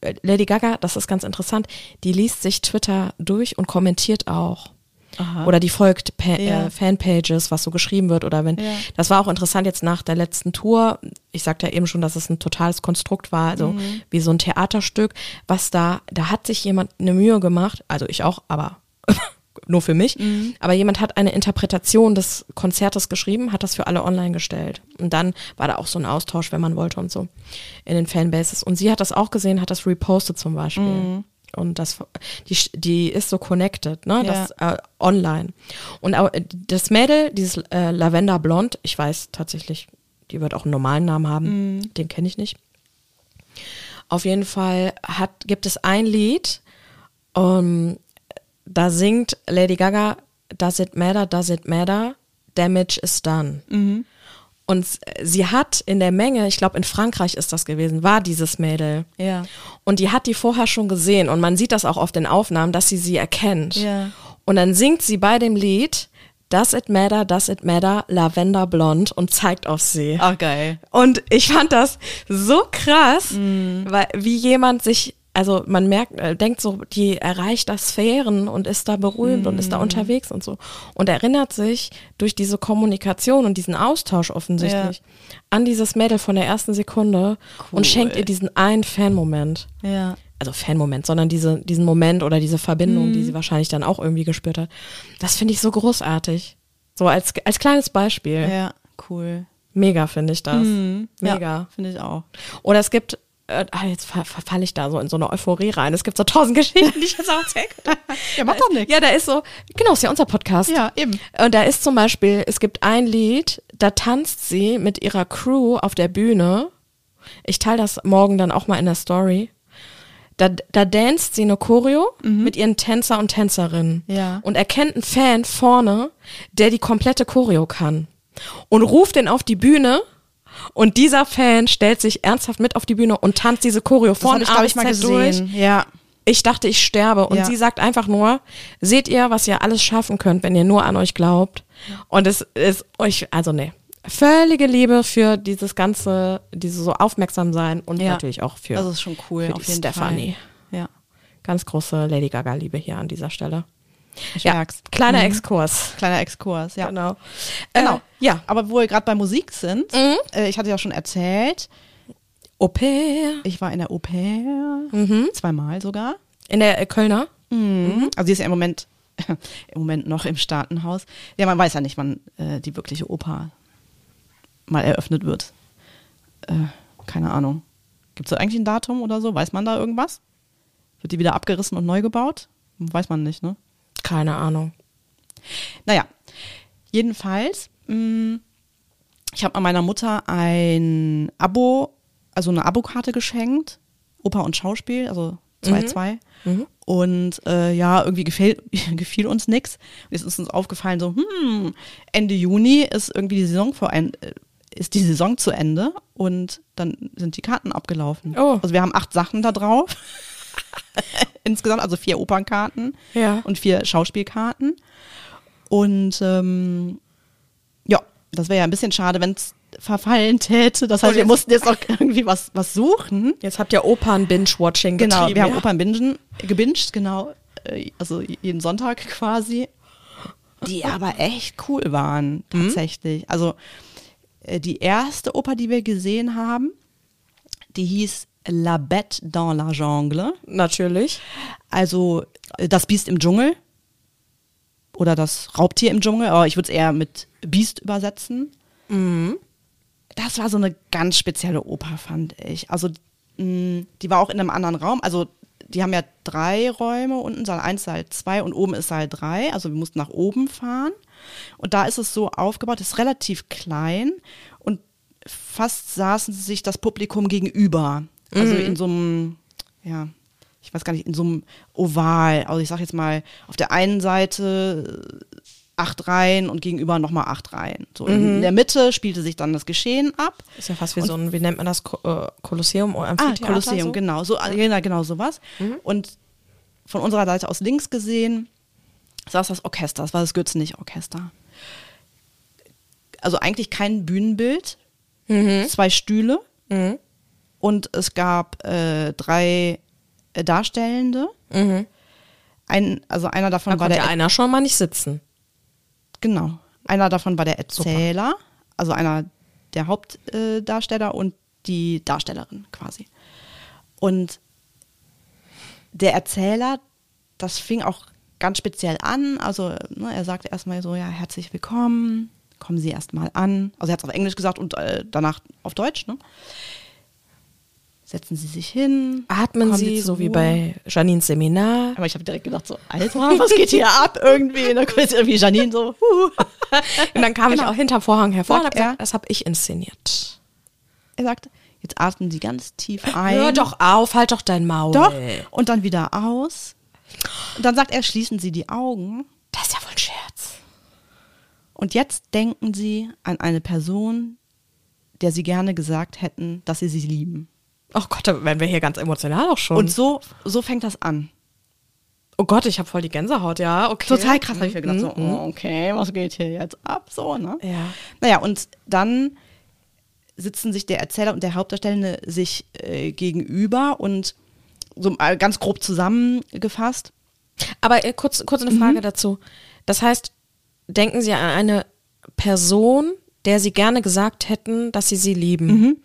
äh, Lady Gaga, das ist ganz interessant, die liest sich Twitter durch und kommentiert auch. Aha. Oder die folgt pa Ja. äh, Fanpages, was so geschrieben wird. Oder wenn, Ja. das war auch interessant jetzt nach der letzten Tour. Ich sagte ja eben schon, dass es ein totales Konstrukt war, also Mhm. wie so ein Theaterstück, was da, da hat sich jemand eine Mühe gemacht, also ich auch, aber nur für mich. Mhm. Aber jemand hat eine Interpretation des Konzertes geschrieben, hat das für alle online gestellt. Und dann war da auch so ein Austausch, wenn man wollte und so in den Fanbases. Und sie hat das auch gesehen, hat das repostet zum Beispiel. Mhm. Und das, die, die ist so connected, ne, Ja. das äh, online. Und auch, äh, das Mädel, dieses äh, Lavender Blond, ich weiß tatsächlich, die wird auch einen normalen Namen haben, Mhm. den kenne ich nicht. Auf jeden Fall hat, gibt es ein Lied, um, da singt Lady Gaga, Does it matter, does it matter, damage is done. Und sie hat in der Menge, ich glaube in Frankreich ist das gewesen, war dieses Mädel. Ja. Und die hat die vorher schon gesehen und man sieht das auch auf den Aufnahmen, dass sie sie erkennt. Ja. Und dann singt sie bei dem Lied Does it matter, does it matter, Lavender Blond und zeigt auf sie. Ach, geil. Und ich fand das so krass, Mhm. weil wie jemand sich, also man merkt, äh, denkt so, die erreicht da Sphären und ist da berühmt und Mhm. ist da unterwegs und so. Und erinnert sich durch diese Kommunikation und diesen Austausch offensichtlich an dieses Mädel von der ersten Sekunde und schenkt ihr diesen einen Fan-Moment. Ja. Also Fan-Moment, sondern diese, diesen Moment oder diese Verbindung, Mhm. die sie wahrscheinlich dann auch irgendwie gespürt hat. Das finde ich so großartig. So als, als kleines Beispiel. Ja, cool. Mega finde ich das. Mhm. Mega. Ja, finde ich auch. Oder es gibt, äh, ah, jetzt ver verfalle ich da so in so eine Euphorie rein. Es gibt so tausend Geschichten, die ich jetzt auch erzählen könnte. Ja, macht doch nichts. Ja, da ist so, genau, ist ja unser Podcast. Ja, eben. Und da ist zum Beispiel, es gibt ein Lied, da tanzt sie mit ihrer Crew auf der Bühne. Ich teile das morgen dann auch mal in der Story. Da, da danst sie eine Choreo mit ihren Tänzer und Tänzerinnen. Ja. Und erkennt einen Fan vorne, der die komplette Choreo kann. Und ruft den auf die Bühne. Und dieser Fan stellt sich ernsthaft mit auf die Bühne und tanzt diese Choreo Das von ich, A bis Z durch. Ja. Ich dachte, ich sterbe. Und Ja. sie sagt einfach nur, seht ihr, was ihr alles schaffen könnt, wenn ihr nur an euch glaubt. Und es ist euch, also nee, völlige Liebe für dieses ganze, dieses so aufmerksam sein und Ja. natürlich auch für, Das ist schon cool, für auf die Stephanie. Ja. Ganz große Lady Gaga Liebe hier an dieser Stelle. Ich ja, merk's. kleiner Mhm. Exkurs. Kleiner Exkurs, ja. Genau. Genau. Äh, ja. Aber wo wir gerade bei Musik sind, Mhm. äh, ich hatte ja schon erzählt, Au pair. ich war in der Au pair, Mhm. zweimal sogar. In der äh, Kölner. Mhm. Also sie ist ja im Moment, im Moment noch im Staatenhaus. Ja, man weiß ja nicht, wann äh, die wirkliche Oper mal eröffnet wird. Äh, keine Ahnung. Gibt es da eigentlich ein Datum oder so? Weiß man da irgendwas? Wird die wieder abgerissen und neu gebaut? Weiß man nicht, ne? Keine Ahnung. Naja, jedenfalls, mh, ich habe an meiner Mutter ein Abo, also eine Abokarte geschenkt, Oper und Schauspiel, also 2-2. Und äh, ja, irgendwie gefiel, gefiel uns. Und jetzt ist uns aufgefallen, so, hm, Ende Juni ist irgendwie die Saison vor ein, äh, ist die Saison zu Ende und dann sind die Karten abgelaufen. Oh. Also wir haben acht Sachen da drauf. Insgesamt, also vier Opernkarten Ja. und vier Schauspielkarten. Und ähm, ja, das wäre ja ein bisschen schade, wenn es verfallen täte. Das heißt, Und wir mussten jetzt auch irgendwie was, was suchen. Jetzt habt ihr Opern-Binge-Watching Genau, wir haben ja? Opern bingen, gebinged, genau. Äh, Also jeden Sonntag quasi. Die aber echt cool waren, tatsächlich. Also äh, die erste Oper, die wir gesehen haben, die hieß La Bête dans la Jungle. Natürlich. Also äh, das Biest im Dschungel. Oder das Raubtier im Dschungel, aber ich würde es eher mit Biest übersetzen. Das war so eine ganz spezielle Oper, fand ich. Also mh, die war auch in einem anderen Raum. Also die haben ja drei Räume, unten Saal 1, Saal 2 und oben ist Saal 3. Also wir mussten nach oben fahren. Und da ist es so aufgebaut, es ist relativ klein fast saßen sich das Publikum gegenüber. Also in so einem, ja, ich weiß gar nicht, in so einem Oval. Also ich sag jetzt mal, auf der einen Seite äh, acht Reihen und gegenüber nochmal acht Reihen. So in der Mitte spielte sich dann das Geschehen ab. Ist ja fast wie so ein, wie nennt man das, äh, Kolosseum oder Ah, Amphitheater? Kolosseum, so? genau. So, genau, genau sowas. Und von unserer Seite aus links gesehen saß das Orchester, das war das Götzenich-Orchester. Also eigentlich kein Bühnenbild, zwei Stühle Mhm. und es gab äh, drei äh, Darstellende. Ein, also einer davon Da war der ja einer schon mal nicht sitzen. Genau. Einer davon war der Erzähler, also einer der Hauptdarsteller und die Darstellerin quasi. Und der Erzähler, das fing auch ganz speziell an. Also ne, er sagte erstmal so, ja, herzlich willkommen, kommen Sie erstmal an. Also er hat es auf Englisch gesagt und äh, danach auf Deutsch. Ne? Setzen Sie sich hin. Atmen Sie, so wie Ruhe. bei Janines Seminar. Aber ich habe direkt gedacht so, Alter, was geht hier ab irgendwie? Und dann kommt jetzt irgendwie Janine so, huh. Und dann kam ich Genau. auch hinterm Vorhang hervor und Sagt hab gesagt, das habe ich inszeniert. Er sagt, jetzt atmen Sie ganz tief ein. Hör doch auf, halt doch dein Maul. Doch. Und dann wieder aus. Und dann sagt er, schließen Sie die Augen. Das ist ja wohl ein Scherz. Und jetzt denken Sie an eine Person, der Sie gerne gesagt hätten, dass Sie sie lieben. Oh Gott, da werden wir hier ganz emotional auch schon. Und so, so fängt das an. oh Gott, ich habe voll die Gänsehaut, ja, okay. Total krass, habe ich mir gedacht, so, Mhm. oh, okay, was geht hier jetzt ab? So, ne? Ja. Naja, und dann sitzen sich der Erzähler und der Hauptdarstellende sich äh, gegenüber und so mal ganz grob zusammengefasst. Aber äh, kurz, kurz Mhm. eine Frage dazu. Das heißt, denken Sie an eine Person, der Sie gerne gesagt hätten, dass Sie sie lieben. Mhm.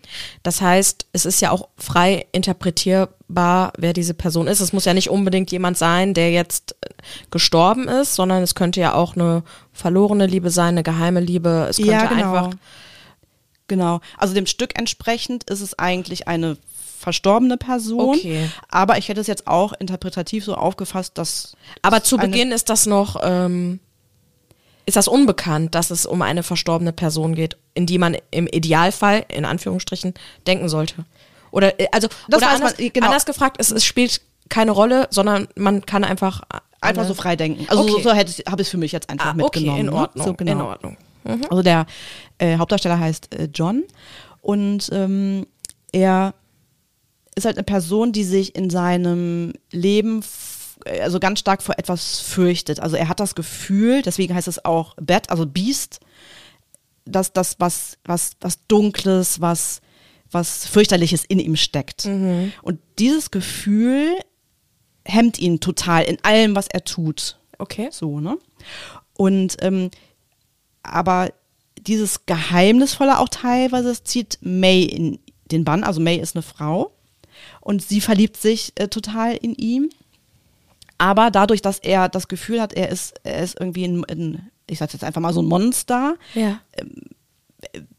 Das heißt, es ist ja auch frei interpretierbar, wer diese Person ist. Es muss ja nicht unbedingt jemand sein, der jetzt äh, gestorben ist, sondern es könnte ja auch eine verlorene Liebe sein, eine geheime Liebe. Es könnte Ja, genau. einfach Genau. Also dem Stück entsprechend ist es eigentlich eine verstorbene Person. Okay. Aber ich hätte es jetzt auch interpretativ so aufgefasst, dass. Aber zu Beginn ist das noch, ähm, ist das unbekannt, dass es um eine verstorbene Person geht, in die man im Idealfall, in Anführungsstrichen, denken sollte. Oder, äh, also, Das oder anders, man, genau. anders gefragt, es, es spielt keine Rolle, sondern man kann einfach. Einfach so frei denken. Also so, Okay. so hätte ich- habe ich es für mich jetzt einfach Ah, okay, mitgenommen. in ne? Ordnung. So, genau. In Ordnung. Also der äh, Hauptdarsteller heißt äh, John und ähm, er ist halt eine Person, die sich in seinem Leben also ganz stark vor etwas fürchtet. Also er hat das Gefühl, deswegen heißt es auch Bad, also Beast, dass das was was was Dunkles, was was fürchterliches in ihm steckt. Und dieses Gefühl hemmt ihn total in allem, was er tut. Okay. So, ne? Und ähm, aber dieses Geheimnisvolle auch teilweise, zieht May in den Bann. Also May ist eine Frau und sie verliebt sich äh, total in ihm. Aber dadurch, dass er das Gefühl hat, er ist, er ist irgendwie ein, ein ich sag jetzt einfach mal so ein Monster, Ja.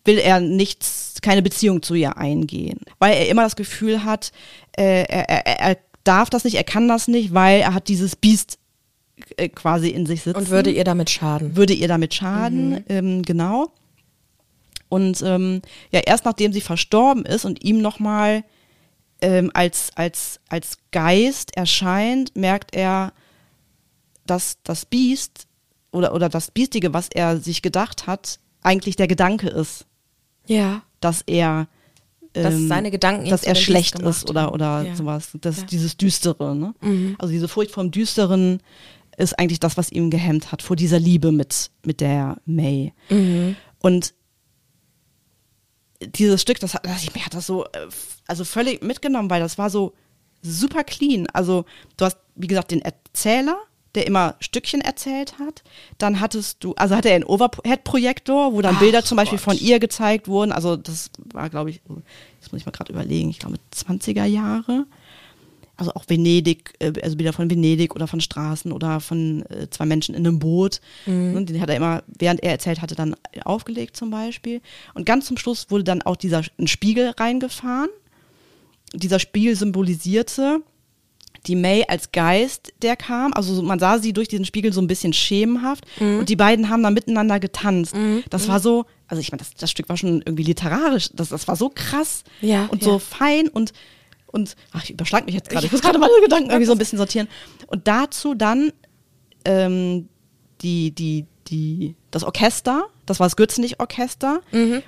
will er nichts, keine Beziehung zu ihr eingehen, weil er immer das Gefühl hat, äh, er, er, er darf das nicht, er kann das nicht, weil er hat dieses Biest äh, quasi in sich sitzen Und würde ihr damit schaden. würde ihr damit schaden, ähm, genau. Und ähm, ja, erst nachdem sie verstorben ist und ihm nochmal ähm, als, als, als Geist erscheint, merkt er, dass das Biest oder, oder das Biestige, was er sich gedacht hat, eigentlich der Gedanke ist, Ja. dass er Dass ähm, seine Gedanken dass er schlecht ist oder, oder Ja. sowas. Das, Ja. Mhm. Dieses Düstere. Ne? Also diese Furcht vom Düsteren ist eigentlich das, was ihm gehemmt hat, vor dieser Liebe mit, mit der May. Mhm. Und dieses Stück, das hat, das, ich, mir hat das so, äh, also völlig mitgenommen, weil das war so super clean. Also du hast, wie gesagt, den Erzähler, der immer Stückchen erzählt hat. Dann hattest du, also hatte er einen Overhead-Projektor, wo dann Ach Bilder zum Beispiel Gott. von ihr gezeigt wurden. Also das war, glaube ich, das muss ich mal gerade überlegen, ich glaube 20er Jahre. Also auch Venedig, äh, also Bilder von Venedig oder von Straßen oder von äh, zwei Menschen in einem Boot. Und Den hat er immer, während er erzählt hatte, dann aufgelegt zum Beispiel. Und ganz zum Schluss wurde dann auch dieser ein Spiegel reingefahren. Dieser Spiegel symbolisierte die May als Geist, der kam. Also so- man sah sie durch diesen Spiegel so ein bisschen schemenhaft. Und die beiden haben dann miteinander getanzt. Das war so, also ich meine, das, das Stück war schon irgendwie literarisch. Das, das war so krass Ja, und ja. so fein und und ach, ich überschlag mich jetzt gerade. Ich muss gerade meine Gedanken irgendwie so ein bisschen sortieren. Und dazu dann ähm, die, die, die, das Orchester, das war das Gürzenich-Orchester.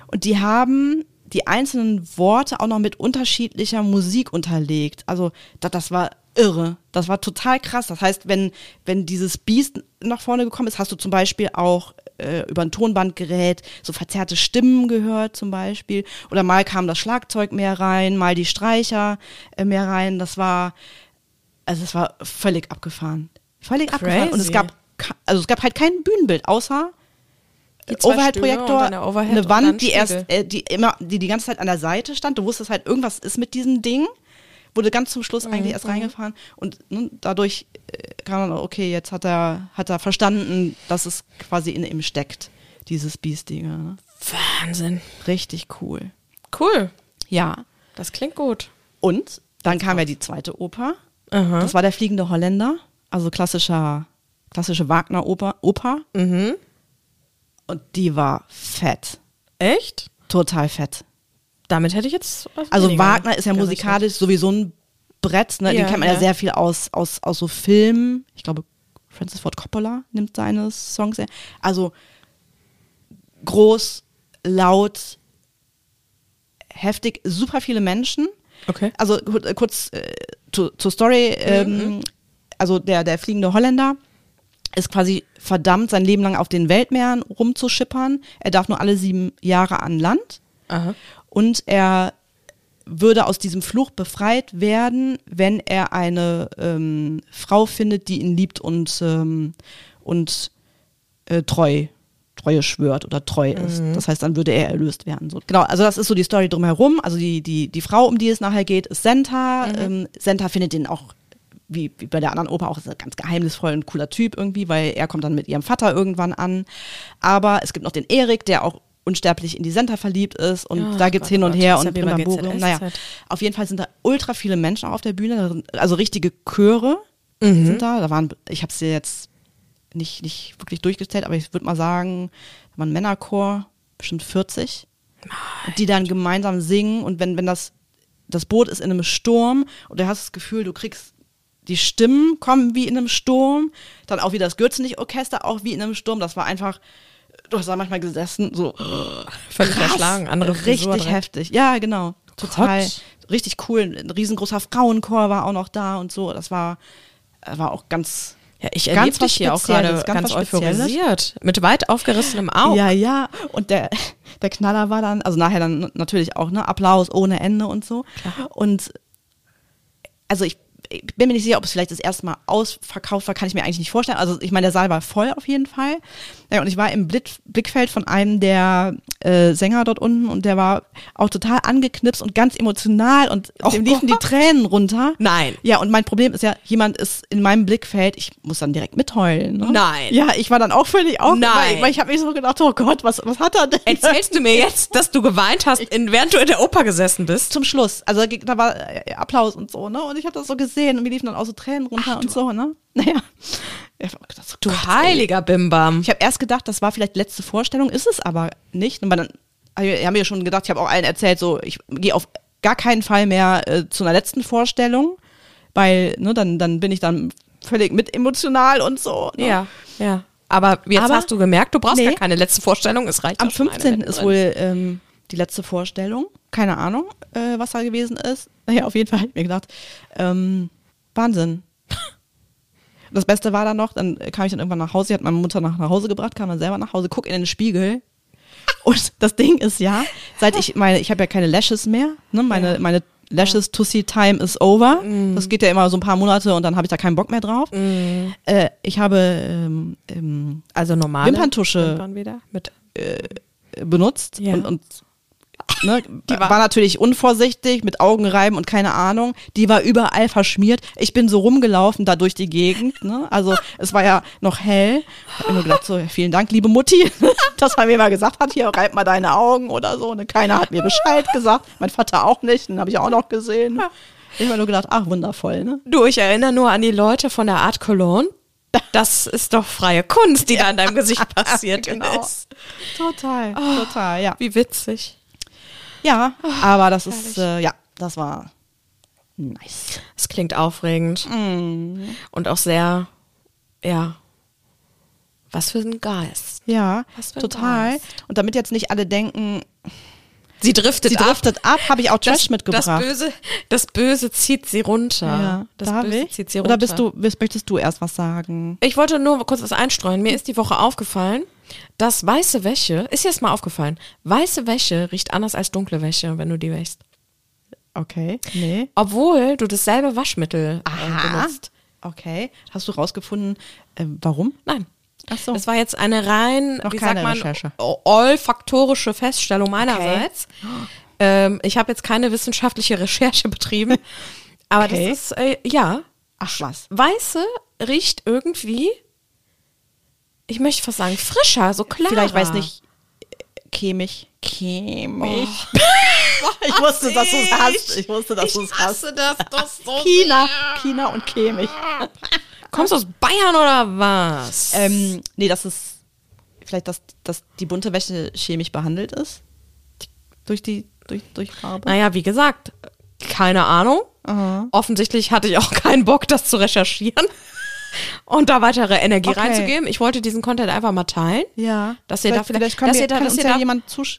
Und die haben die einzelnen Worte auch noch mit unterschiedlicher Musik unterlegt. Also das, das war irre. Das war total krass. Das heißt, wenn, wenn dieses Biest nach vorne gekommen ist, hast du zum Beispiel auch äh, über ein Tonbandgerät so verzerrte Stimmen gehört zum Beispiel. Oder mal kam das Schlagzeug mehr rein, mal die Streicher äh, mehr rein. Das war, also es war völlig abgefahren. Völlig abgefahren. Und es Crazy. gab, also es gab halt kein Bühnenbild, außer Stühle Overhead-Projektor, eine Overhead eine Wand, die erst, äh, die immer, die die ganze Zeit an der Seite stand. Du wusstest halt, irgendwas ist mit diesem Ding. Wurde ganz zum Schluss eigentlich Mhm. erst reingefahren und ne, dadurch äh, kam man, okay, jetzt hat er, hat er verstanden, dass es quasi in ihm steckt, dieses Biestige. Ne? Wahnsinn. Richtig cool. Cool. Ja. Das klingt gut. Und dann kam ja die zweite Oper. Aha. Das war der fliegende Holländer, also klassischer, klassische Wagner-Oper. Oper. Mhm. Und die war fett. Echt? Total fett. Damit hätte ich jetzt. was Also weniger Wagner ist ja musikalisch sowieso ein Brett, ne? Den Ja, kennt man ja. ja. sehr viel aus, aus, aus so Filmen. Ich glaube, Francis Ford Coppola nimmt seine Songs. sehr- Also groß, laut, heftig, super viele Menschen. Okay. Also äh, kurz äh, zu, zur Story. Ähm, also der, der fliegende Holländer ist quasi verdammt, sein Leben lang auf den Weltmeeren rumzuschippern. Er darf nur alle sieben Jahre an Land. Aha. Und er würde aus diesem Fluch befreit werden, wenn er eine ähm, Frau findet, die ihn liebt und, ähm, und äh, treu, Treue schwört oder treu ist. Das heißt, dann würde er erlöst werden. So. Genau, also das ist so die Story drumherum. Also die, die, die Frau, um die es nachher geht, ist Senta. Ähm, Senta findet ihn auch, wie, wie bei der anderen Oper, auch ist ganz geheimnisvoll und cooler Typ irgendwie, weil er kommt dann mit ihrem Vater irgendwann an. Aber es gibt noch den Erik, der auch unsterblich in die Senta verliebt ist und Oh da geht's Gott, hin oh und Gott, her und Brimborium. Naja, auf jeden Fall sind da ultra viele Menschen auf der Bühne, also richtige Chöre Mhm. sind da. Da waren, ich habe sie jetzt nicht, nicht wirklich durchgezählt, aber ich würde mal sagen, da war ein Männerchor, bestimmt 40, und die dann gemeinsam singen und wenn, wenn das, das Boot ist in einem Sturm und du hast das Gefühl, du kriegst die Stimmen kommen wie in einem Sturm, dann auch wieder das Gürzenich-Orchester, auch wie in einem Sturm. Das war einfach, du hast da manchmal gesessen, so Völlig krass, verschlagen. Andere Frisur Richtig direkt. heftig. Ja, genau. Total. Gott. Richtig cool. Ein riesengroßer Frauenchor war auch noch da und so. Das war, war auch ganz. Ja, ich erlebe dich hier auch gerade ganz ganz, euphorisiert. Mit weit aufgerissenem Auge. Ja, ja. Und der, der Knaller war dann, also nachher dann natürlich auch, ne, Applaus ohne Ende und so. Und also ich, ich bin mir nicht sicher, ob es vielleicht das erste Mal ausverkauft war, kann ich mir eigentlich nicht vorstellen. Also ich meine, der Saal war voll auf jeden Fall. Ja, und ich war im Blick, Blickfeld von einem der äh, Sänger dort unten und der war auch total angeknipst und ganz emotional und Oh dem liefen die. Tränen runter. Nein. Ja, und mein Problem ist ja, jemand ist in meinem Blickfeld, ich muss dann direkt mitheulen. Ne? Nein. Ja, ich war dann auch völlig auf, Nein. weil, weil ich habe mich so gedacht, oh Gott, was, was hat er denn? Erzählst du mir jetzt, dass du geweint hast, in, während du in der Oper gesessen bist? zum Schluss. Also da, da war äh, Applaus und so, ne? Und ich habe das so gesehen und mir liefen dann auch so Tränen runter und so, ne? Naja. Gedacht, so, Du Gott, heiliger Bimbam. Ich habe erst gedacht, das war vielleicht die letzte Vorstellung, ist es aber nicht. Und dann ich habe mir schon gedacht, ich habe auch allen erzählt, so ich gehe auf gar keinen Fall mehr äh, zu einer letzten Vorstellung, weil ne, dann dann bin ich dann völlig mit emotional und so. Ne? Ja, ja. Aber jetzt Aber- hast du gemerkt, du brauchst Nee. gar keine letzte Vorstellung, es reicht Am auch schon eine 15. ist wohl ähm, die letzte Vorstellung. Keine Ahnung, äh, was da gewesen ist. Naja, auf jeden Fall habe ich mir gedacht, ähm, Wahnsinn. Das Beste war dann noch, dann kam ich dann irgendwann nach Hause, ich hat meine Mutter nach, nach Hause gebracht, kam dann selber nach Hause, guck in den Spiegel Und das Ding ist ja, seit ich meine, ich habe ja keine Lashes mehr, ne? Meine, Ja. meine Lashes Tussi Time is over. Das geht ja immer so ein paar Monate und dann habe ich da keinen Bock mehr drauf. Äh, ich habe ähm, ähm, Also normale Wimperntusche. Wimpern wieder mit benutzt Ja. und, und ne, war, natürlich unvorsichtig mit Augenreiben und keine Ahnung. Die war überall verschmiert. Ich bin so rumgelaufen da durch die Gegend. Ne? Also es war ja noch hell. Ich mir nur gedacht, so vielen Dank, liebe Mutti, dass man mir mal gesagt hat, hier reib mal deine Augen oder so. Und keiner hat mir Bescheid gesagt. Mein Vater auch nicht. Den habe ich auch noch gesehen. Ich habe nur gedacht, ach wundervoll. Ne? Du, ich erinnere nur an die Leute von der Art Cologne. Das ist doch freie Kunst, die da in deinem Gesicht passiert Genau. ist. Total, total, ja. Wie witzig. Ja, aber das ist, äh, ja, das war nice. Es klingt aufregend. Mm. Und auch sehr, ja, was für ein Geist. Ja, total. Geist. Und damit jetzt nicht alle denken, Sie driftet, sie ab. driftet ab, habe ich auch Trash das, mitgebracht. Das Böse, das Böse zieht sie runter. ja, das darf Böse ich? zieht sie runter. Oder bist du, bist, möchtest du erst was sagen? Ich wollte nur kurz was einstreuen. Mir ist die Woche aufgefallen, dass weiße Wäsche, ist dir das mal aufgefallen, weiße Wäsche riecht anders als dunkle Wäsche, wenn du die wäschst. Okay, nee. Obwohl du dasselbe Waschmittel äh, Aha. benutzt. Okay. Hast du rausgefunden, äh, warum? Nein. Ach so. Das war jetzt eine rein, Noch wie keine sagt man, Recherche. olfaktorische Feststellung meinerseits. Ähm, ich habe jetzt keine wissenschaftliche Recherche betrieben, aber Okay. das ist, äh, ja, Ach was. weiße riecht irgendwie, ich möchte fast sagen, frischer, so klarer. Vielleicht weiß nicht, chemisch. Chemisch. ich wusste, dass du es hast. Ich wusste, dass du es hast. das doch so China, China und chemisch. Kommst du aus Bayern oder was? Ähm, nee, das ist vielleicht, dass, dass die bunte Wäsche chemisch behandelt ist. Durch die, durch, durch Farbe. Naja, wie gesagt, keine Ahnung. Aha. Offensichtlich hatte ich auch keinen Bock, das zu recherchieren und da weitere Energie Okay. reinzugeben. Ich wollte diesen Content einfach mal teilen. Ja. Dass ihr da vielleicht, dass wir, ihr da, dass ihr ja da,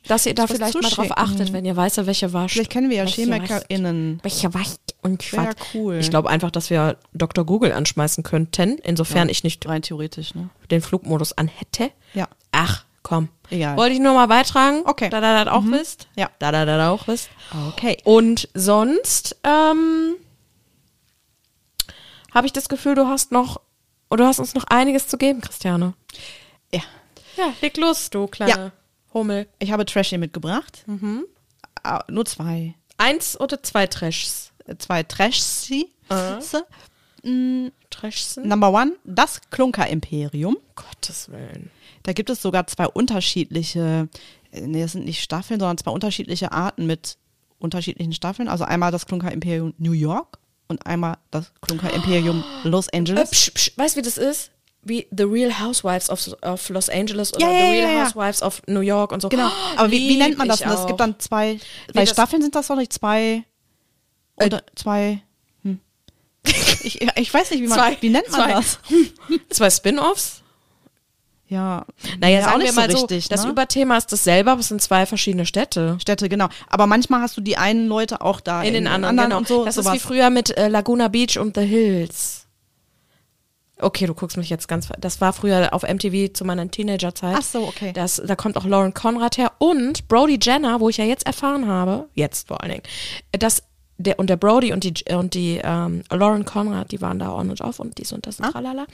dass ihr da vielleicht mal drauf achtet, wenn ihr weiße Wäsche wascht. Vielleicht kennen wir ja Welche ChemikerInnen. Wäsche wascht und schwarz. cool. Ich glaube einfach, dass wir Dr. Google anschmeißen könnten, insofern ich nicht Rein theoretisch, ne? den Flugmodus anhätte. Ja. Ach, komm. Egal. Wollte ich nur mal beitragen, Okay. Mhm. da da das auch wisst. Ja. Da da das auch wisst. Okay. Und sonst ähm, habe ich das Gefühl, du hast noch, oder du hast uns noch einiges zu geben, Christiane. Ja. Ja, leg los, du kleine Ja. Hummel. Ich habe Trashy mitgebracht. Mhm. Ah, nur zwei. Eins oder zwei Trashs? Äh, Zwei Trashy. Trashsen? Number one, das Klunker-Imperium. Gottes Willen. Da gibt es sogar zwei unterschiedliche, äh, nee, das sind nicht Staffeln, sondern zwei unterschiedliche Arten mit unterschiedlichen Staffeln. Also einmal das Klunker Imperium New York und einmal das Klunker Imperium Los Äh, Angeles. psch, psch, weißt du, wie das ist? Wie The Real Housewives of, of Los Angeles oder Ja, ja, The Real ja. Housewives of New York und so. Genau. Aber wie, wie nennt man das? Es gibt dann zwei, zwei das- Staffeln sind das doch nicht zwei oder zwei. Hm. Ich, ich weiß nicht, wie man, Zwei- wie nennt man zwei- das? Zwei Spin-Offs? Ja, Naja, ja, sagen auch wir nicht mal so so, richtig, das ne? Überthema ist dasselbe, aber es sind zwei verschiedene Städte. Städte, genau. Aber manchmal hast du die einen Leute auch da In den anderen, genau. und so. das sowas. ist wie früher mit äh, Laguna Beach und The Hills. Okay, du guckst mich jetzt ganz. Das war früher auf MTV zu meiner Teenagerzeit. Ach so, okay. Das, da kommt auch Lauren Conrad her und Brody Jenner, wo ich ja jetzt erfahren habe, jetzt vor allen Dingen, dass der und der Brody und die und die ähm, Lauren Conrad, die waren da on und off und dies und das und Ah. tralala.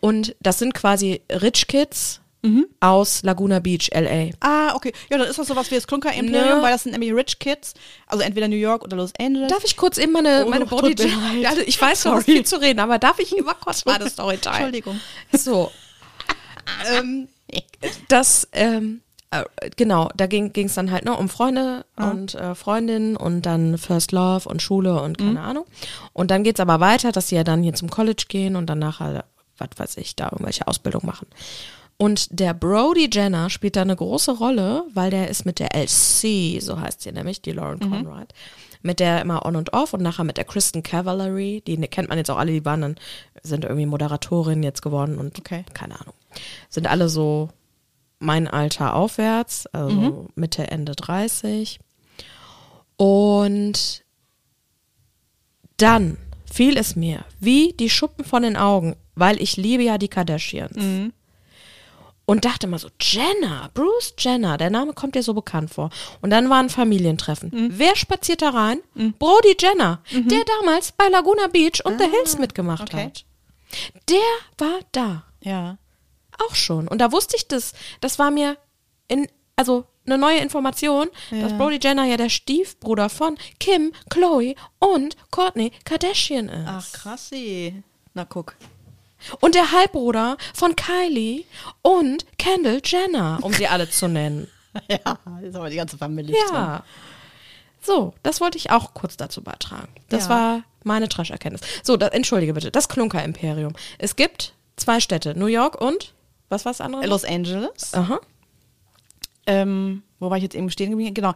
Und das sind quasi Rich Kids Mhm. aus Laguna Beach, LA. Ah, okay. Ja, dann ist das sowas wie das Klunker Imperium, Ne. weil das sind nämlich Rich Kids. Also entweder New York oder Los Angeles. Darf ich kurz eben meine, Oh, meine Body. Ja, Ich weiß, Sorry. viel zu reden, aber darf ich immer kurz meine Story teilen? Entschuldigung. So. ähm, das, ähm, äh, genau, da ging es dann halt ne, um Freunde und äh, Freundinnen und dann First Love und Schule und keine Ahnung. Und dann geht's aber weiter, dass sie ja dann hier zum College gehen und dann nachher, was weiß ich, da irgendwelche Ausbildung machen. Und der Brody Jenner spielt da eine große Rolle, weil der ist mit der LC, so heißt sie nämlich, die Lauren Conrad, mit der immer on und off und nachher mit der Kristen Cavalry, die ne- kennt man jetzt auch alle, die waren dann, sind irgendwie Moderatorin jetzt geworden und Okay. keine Ahnung. Sind alle so mein Alter aufwärts, also Mitte, Ende 30. Und dann fiel es mir wie die Schuppen von den Augen, weil ich liebe ja die Kardashians. und dachte immer so, Jenner, Bruce Jenner, der Name kommt dir so bekannt vor. Und dann war ein Familientreffen. Mhm. Wer spaziert da rein? Brody Jenner, der damals bei Laguna Beach und The Hills mitgemacht Ah, okay. hat. Der war da. Ja. Auch schon. Und da wusste ich das. Das war mir in, also eine neue Information, dass Brody Jenner ja der Stiefbruder von Kim, Chloe und Courtney Kardashian ist. Ach, krassi. Na, guck. Und der Halbbruder von Kylie und Kendall Jenner, um sie alle zu nennen. Ja, ist aber die ganze Familie. Ja. So, das wollte ich auch kurz dazu beitragen. Das Ja. war meine Trash-Erkenntnis. So, da, entschuldige bitte, das Klunker-Imperium. Es gibt zwei Städte, New York und, was war das andere? Los Angeles. Aha. Ähm, wo war ich jetzt eben stehen geblieben? Genau.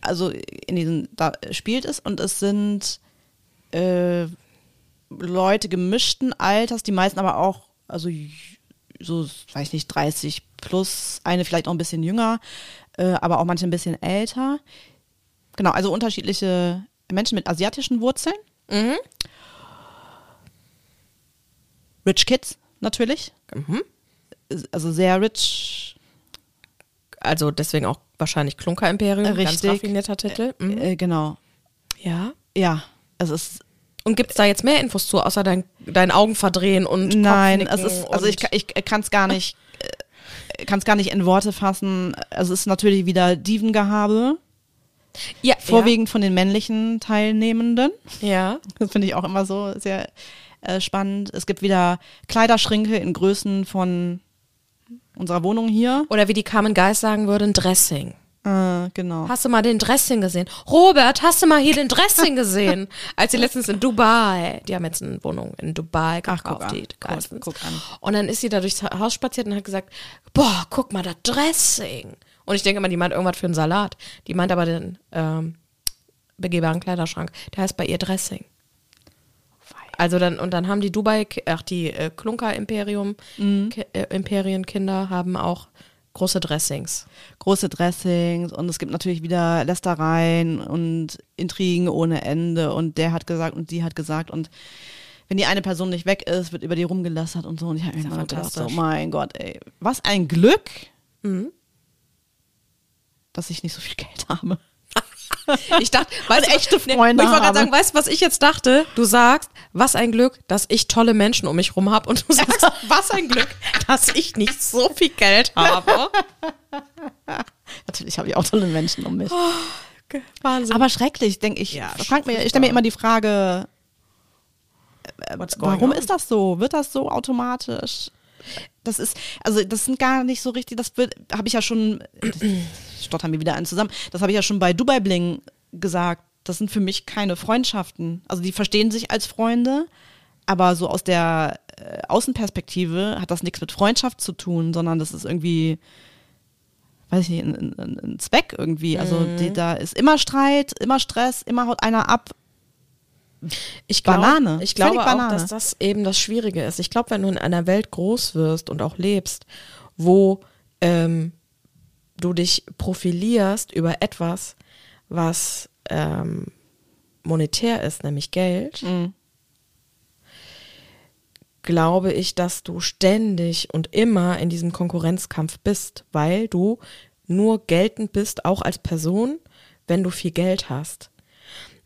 Also in diesen, da spielt es und es sind äh, Leute gemischten Alters, die meisten aber auch, also so, weiß nicht, 30 plus, eine vielleicht auch ein bisschen jünger, äh, aber auch manche ein bisschen älter. Genau, also unterschiedliche Menschen mit asiatischen Wurzeln. Mhm. Rich Kids natürlich. Mhm. Also sehr rich. Also deswegen auch wahrscheinlich Klunker-Imperium. Ganz Richtig. raffinierter Titel. Mhm. Äh, genau. Ja. Ja, es ist Und gibt es da jetzt mehr Infos zu, außer dein, dein Augen verdrehen und Nein, es ist, also ich, ich kann es gar nicht, kann es gar nicht in Worte fassen. Also es ist natürlich wieder Dievengehabe, ja, vorwiegend von den männlichen Teilnehmenden. Ja. Das finde ich auch immer so sehr äh, spannend. Es gibt wieder Kleiderschränke in Größen von unserer Wohnung hier. Oder wie die Carmen Geist sagen würde, ein Dressing. Äh, genau. Hast du mal den Dressing gesehen? Robert, hast du mal hier den Dressing gesehen? Als sie letztens in Dubai, die haben jetzt eine Wohnung in Dubai Ach, gekauft, guck an. die Guck, Geistens. guck an. Und dann ist sie da durchs Haus spaziert und hat gesagt, boah, guck mal, das Dressing. Und ich denke immer, die meint irgendwas für einen Salat. Die meint aber den ähm, begehbaren Kleiderschrank. Der heißt bei ihr Dressing. Also dann, und dann haben die Dubai, ach, die äh, Klunker-Imperium, Mhm. Äh, Imperienkinder haben auch große Dressings. Große Dressings und es gibt natürlich wieder Lästereien und Intrigen ohne Ende und der hat gesagt und die hat gesagt und wenn die eine Person nicht weg ist, wird über die rumgelästert und so und ich habe mir immer gedacht, fantastisch. mein Gott, ey, was ein Glück, Mhm. dass ich nicht so viel Geld habe. Ich dachte, weißt du, echte nee, Freunde Ich wollte gerade sagen, weißt du, was ich jetzt dachte? Du sagst, was ein Glück, dass ich tolle Menschen um mich rum habe. Und du sagst, was ein Glück, dass ich nicht so viel Geld habe. Natürlich habe ich auch tolle Menschen um mich. Wahnsinn. Aber schrecklich, denke ich. Ja, frag mir, ich stelle mir immer die Frage, going warum on? ist das so? Wird das so automatisch? Das ist, also das sind gar nicht so richtig, das habe ich ja schon, stottern wir wieder einen zusammen, das habe ich ja schon bei Dubai Bling gesagt, das sind für mich keine Freundschaften. Also die verstehen sich als Freunde, aber so aus der äh, Außenperspektive hat das nichts mit Freundschaft zu tun, sondern das ist irgendwie, weiß ich nicht, ein, ein, ein Zweck irgendwie. Also die, da ist immer Streit, immer Stress, immer haut einer ab. Ich glaube, Banane. Ich glaube Völlig auch, Banane. dass das eben das Schwierige ist. Ich glaube, wenn du in einer Welt groß wirst und auch lebst, wo ähm, du dich profilierst über etwas, was ähm, monetär ist, nämlich Geld, glaube ich, dass du ständig und immer in diesem Konkurrenzkampf bist, weil du nur geltend bist, auch als Person, wenn du viel Geld hast.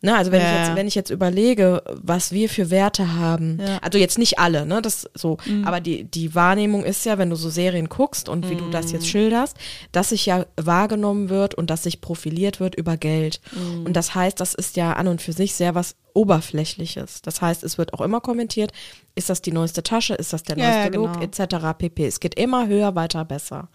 Ne, also wenn, ich Ja. jetzt, wenn ich jetzt überlege, was wir für Werte haben, Ja. also jetzt nicht alle, ne, das so, aber die, die Wahrnehmung ist ja, wenn du so Serien guckst und wie du das jetzt schilderst, dass sich ja wahrgenommen wird und dass sich profiliert wird über Geld. Und das heißt, das ist ja an und für sich sehr was Oberflächliches. Das heißt, es wird auch immer kommentiert, ist das die neueste Tasche, ist das der neueste ja, Look, genau. etc. pp. Es geht immer höher, weiter, besser.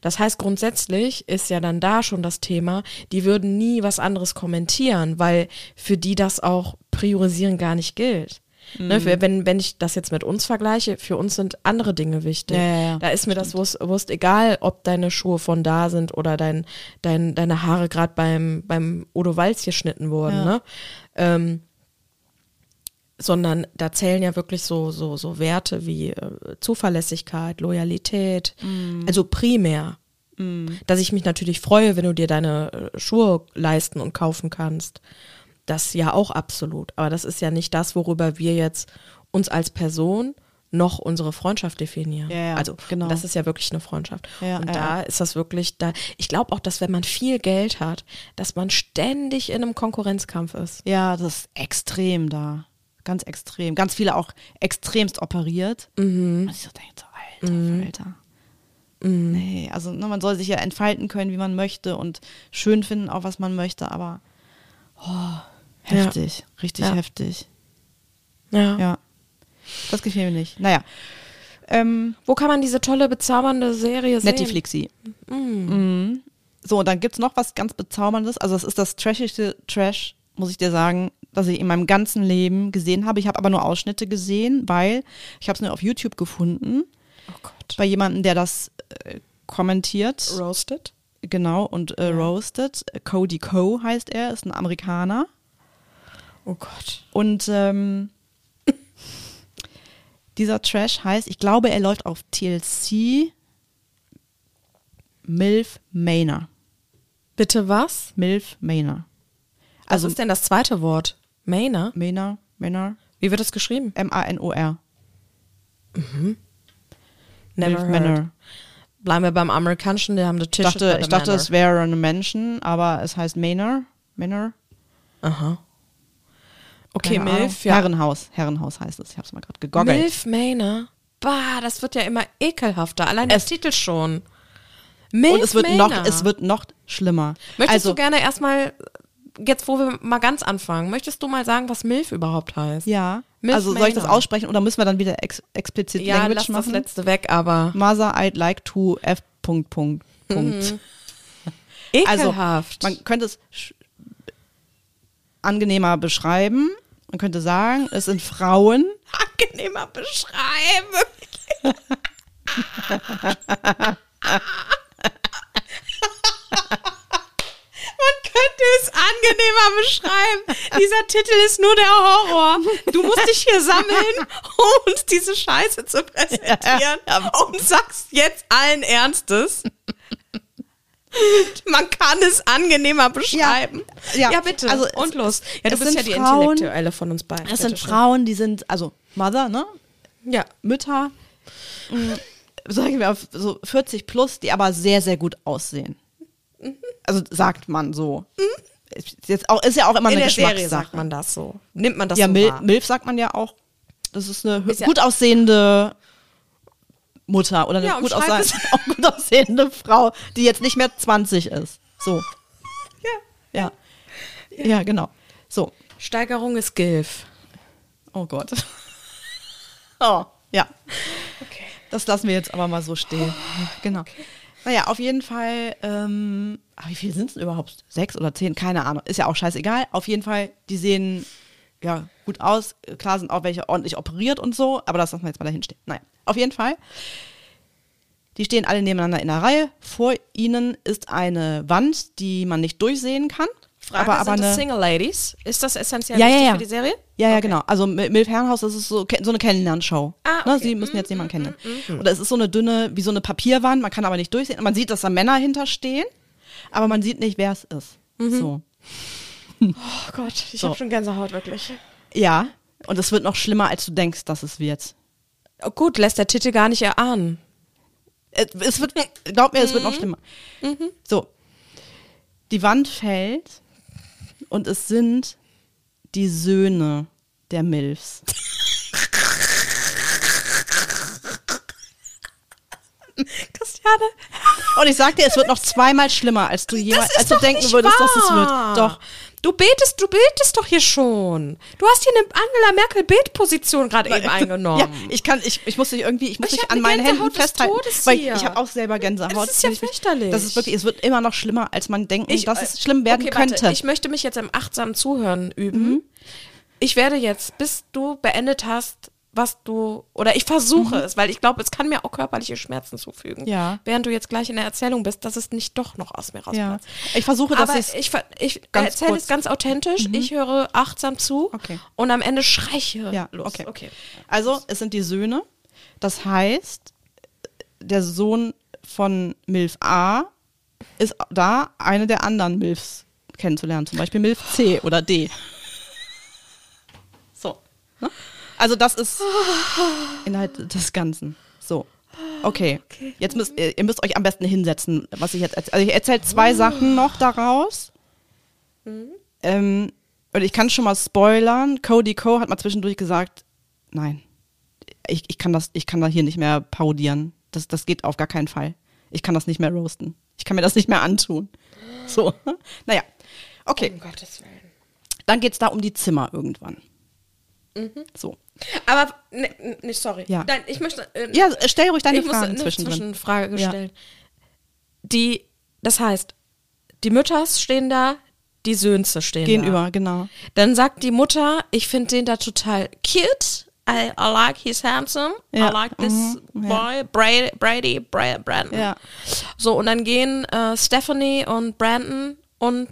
Das heißt, grundsätzlich ist ja dann da schon das Thema, die würden nie was anderes kommentieren, weil für die das auch priorisieren gar nicht gilt. Mhm. Ne, für, wenn, wenn ich das jetzt mit uns vergleiche, für uns sind andere Dinge wichtig. Ja, ja, ja. Da ist mir das Wurst, Wurst egal, ob deine Schuhe von da sind oder dein, dein, deine Haare gerade beim, beim Udo Walz geschnitten wurden. Ja. Ne? Ähm, sondern da zählen ja wirklich so, so, so Werte wie äh, Zuverlässigkeit, Loyalität, also primär. Dass ich mich natürlich freue, wenn du dir deine äh, Schuhe leisten und kaufen kannst. Das ja auch absolut. Aber das ist ja nicht das, worüber wir jetzt uns als Person noch unsere Freundschaft definieren. Ja, ja, also genau. das ist ja wirklich eine Freundschaft. Ja, und da ist das wirklich da. Ich glaube auch, dass wenn man viel Geld hat, dass man ständig in einem Konkurrenzkampf ist. Ja, das ist extrem da. Ganz extrem. Ganz viele auch extremst operiert. Und ich so denke so, Alter, Alter. Nee, also ne, man soll sich ja entfalten können, wie man möchte und schön finden, auch was man möchte, aber oh, heftig, richtig Ja. heftig. Ja. Ja. Das gefiel mir nicht. Naja. Ähm, Wo kann man diese tolle, bezaubernde Serie sehen? Nettiflixi. Mhm. So, und dann gibt's noch was ganz Bezauberndes. Also, das ist das trashigste Trash, muss ich dir sagen, das ich in meinem ganzen Leben gesehen habe. Ich habe aber nur Ausschnitte gesehen, weil ich habe es nur auf YouTube gefunden. Oh Gott. Bei jemandem, der das äh, kommentiert. Roasted? Genau, und äh, roasted. Cody Coe heißt er, ist ein Amerikaner. Oh Gott. Und ähm, dieser Trash heißt, ich glaube, er läuft auf TLC Milf Manor. Bitte was? Milf Manor. Also was ist denn das zweite Wort? Manor? Manor, Manor, Wie wird das geschrieben? M-A-N-O-R. Never Milf heard. Manor. Bleiben wir beim amerikanischen, die haben die Ich Tische dachte, ich the dachte Manor. es wäre ein Menschen, aber es heißt Manor. Manor. Aha. Okay, Keine. Milf, ja. Herrenhaus. Herrenhaus heißt es. Ich habe es mal gerade gegoggelt. Milf Manor. Bah, das wird ja immer ekelhafter. Allein der Es- Titel schon. Milf Und es wird Manor. noch, es wird noch schlimmer. Möchtest also, du gerne erstmal, jetzt wo wir mal ganz anfangen, möchtest du mal sagen, was Milf überhaupt heißt? ja. Milf also soll ich das aussprechen oder müssen wir dann wieder ex explizit Ja, Language lass das machen? letzte weg, aber Mother, I'd like to F. Punkt, Punkt, Punkt. Also, ekelhaft. man könnte es angenehmer beschreiben. Man könnte sagen, es sind Frauen, angenehmer beschreiben. Man könnte es angenehmer beschreiben. Dieser Titel ist nur der Horror. Du musst dich hier sammeln, um uns diese Scheiße zu präsentieren und sagst jetzt allen Ernstes. Man kann es angenehmer beschreiben. ja. ja bitte. Also, und los. Ja, du bist ja die Frauen- Intellektuelle von uns beiden. es sind. Frauen, die sind, also Mother, ne? Ja. Mütter, mh, sagen wir auf so 40 plus, die aber sehr, sehr gut aussehen. Also sagt man so. Ist, jetzt auch, ist ja auch immer In eine der Serie Geschmackssache. sagt man das so. Nimmt man das ja, so Mil wahr? Milf sagt man ja auch. Das ist eine Ist ja- gut aussehende Mutter oder eine Ja, gut, umschreib ausseh auch gut aussehende Frau, die jetzt nicht mehr 20 ist. So. Ja. Ja. Ja, genau. So. Steigerung ist Gilf. Oh Gott. Oh, ja. Okay. Das lassen wir jetzt aber mal so stehen. Genau. Naja, auf jeden Fall, ähm, ah, wie viele sind es überhaupt? Sechs oder zehn? Keine Ahnung. Ist ja auch scheißegal. Auf jeden Fall, die sehen ja gut aus. Klar sind auch welche ordentlich operiert und so, aber das lassen wir jetzt mal dahin stehen. Naja, auf jeden Fall. Die stehen alle nebeneinander in einer Reihe. Vor ihnen ist eine Wand, die man nicht durchsehen kann. Frage, aber, aber sind das Single Ladies? Ist das essentiell Ja, ja, ja. für die Serie? Ja, ja, Okay. genau. Also Mil- Milf Herrenhaus, das ist so, so eine Kennenlernshow. Ah, ne? okay. Sie müssen jetzt jemanden kennen. Oder es ist so eine dünne, wie so eine Papierwand, man kann aber nicht durchsehen. Man sieht, dass da Männer hinterstehen, aber man sieht nicht, wer es ist. So. Oh Gott, ich So. habe schon Gänsehaut, wirklich. Ja, und es wird noch schlimmer, als du denkst, dass es wird. Oh, gut, lässt der Titel gar nicht erahnen. Es es wird, glaub mir, es wird noch schlimmer. So. Die Wand fällt und es sind die Söhne der Milfs. Christiane, Und ich sag dir, es wird noch zweimal schlimmer, als du jemals, als du denken würdest, dass es wahr. wird. Doch. Du betest, du betest doch hier schon. Du hast hier eine Angela Merkel Betposition gerade eben eingenommen. Ja, ich kann, ich, ich muss dich irgendwie, ich muss Ich dich an eine meinen Händen festhalten, weil ich, ich habe auch selber Gänsehaut. Es ist ja Ich- fürchterlich. Das ist wirklich, es wird immer noch schlimmer, als man denken, dass äh, es schlimm werden okay, könnte. Warte, ich möchte mich jetzt im achtsamen Zuhören üben. Mhm. Ich werde jetzt, bis du beendet hast, was du, oder ich versuche es, weil ich glaube, es kann mir auch körperliche Schmerzen zufügen. Mhm. Ja. Während du jetzt gleich in der Erzählung bist, dass es nicht doch noch aus mir ja. rausplatzt. Ich versuche, Aber ich's- ich, ich erzähle Mhm. es ganz authentisch. Ich höre achtsam zu Okay. und am Ende schreie ich Ja, los. okay. okay. Also, es sind die Söhne. Das heißt, der Sohn von Milf A ist da, eine der anderen Milfs kennenzulernen. Zum Beispiel Milf C oder D. So. Ne? Also das ist Inhalt des Ganzen. So. Okay. Jetzt müsst ihr, müsst euch am besten hinsetzen, was ich jetzt erzähle. Also ich erzähle zwei Sachen noch daraus. Ähm, und ich kann schon mal spoilern. Cody Co hat mal zwischendurch gesagt, nein, ich, ich kann das, ich kann da hier nicht mehr parodieren. Das, das geht auf gar keinen Fall. Ich kann das nicht mehr roasten. Ich kann mir das nicht mehr antun. So. Naja. Okay. Um Gottes Willen. Dann geht's da um die Zimmer irgendwann. So. Aber, ne, ne, sorry. Ja. Nein, ich möchte. Äh, Ja, stell ruhig deine ich muss Fragen eine zwischendrin. Zwischenfrage Ja. stellen. Die, das heißt, die Mütters stehen da, die Söhnste stehen da. Gegenüber, genau. Dann sagt die Mutter, ich finde den da total cute. I, I like he's handsome. Ja. I like this Mhm. Ja. boy, Brady, Brady, Bra- Brandon. Ja. So, und dann gehen äh, Stephanie und Brandon und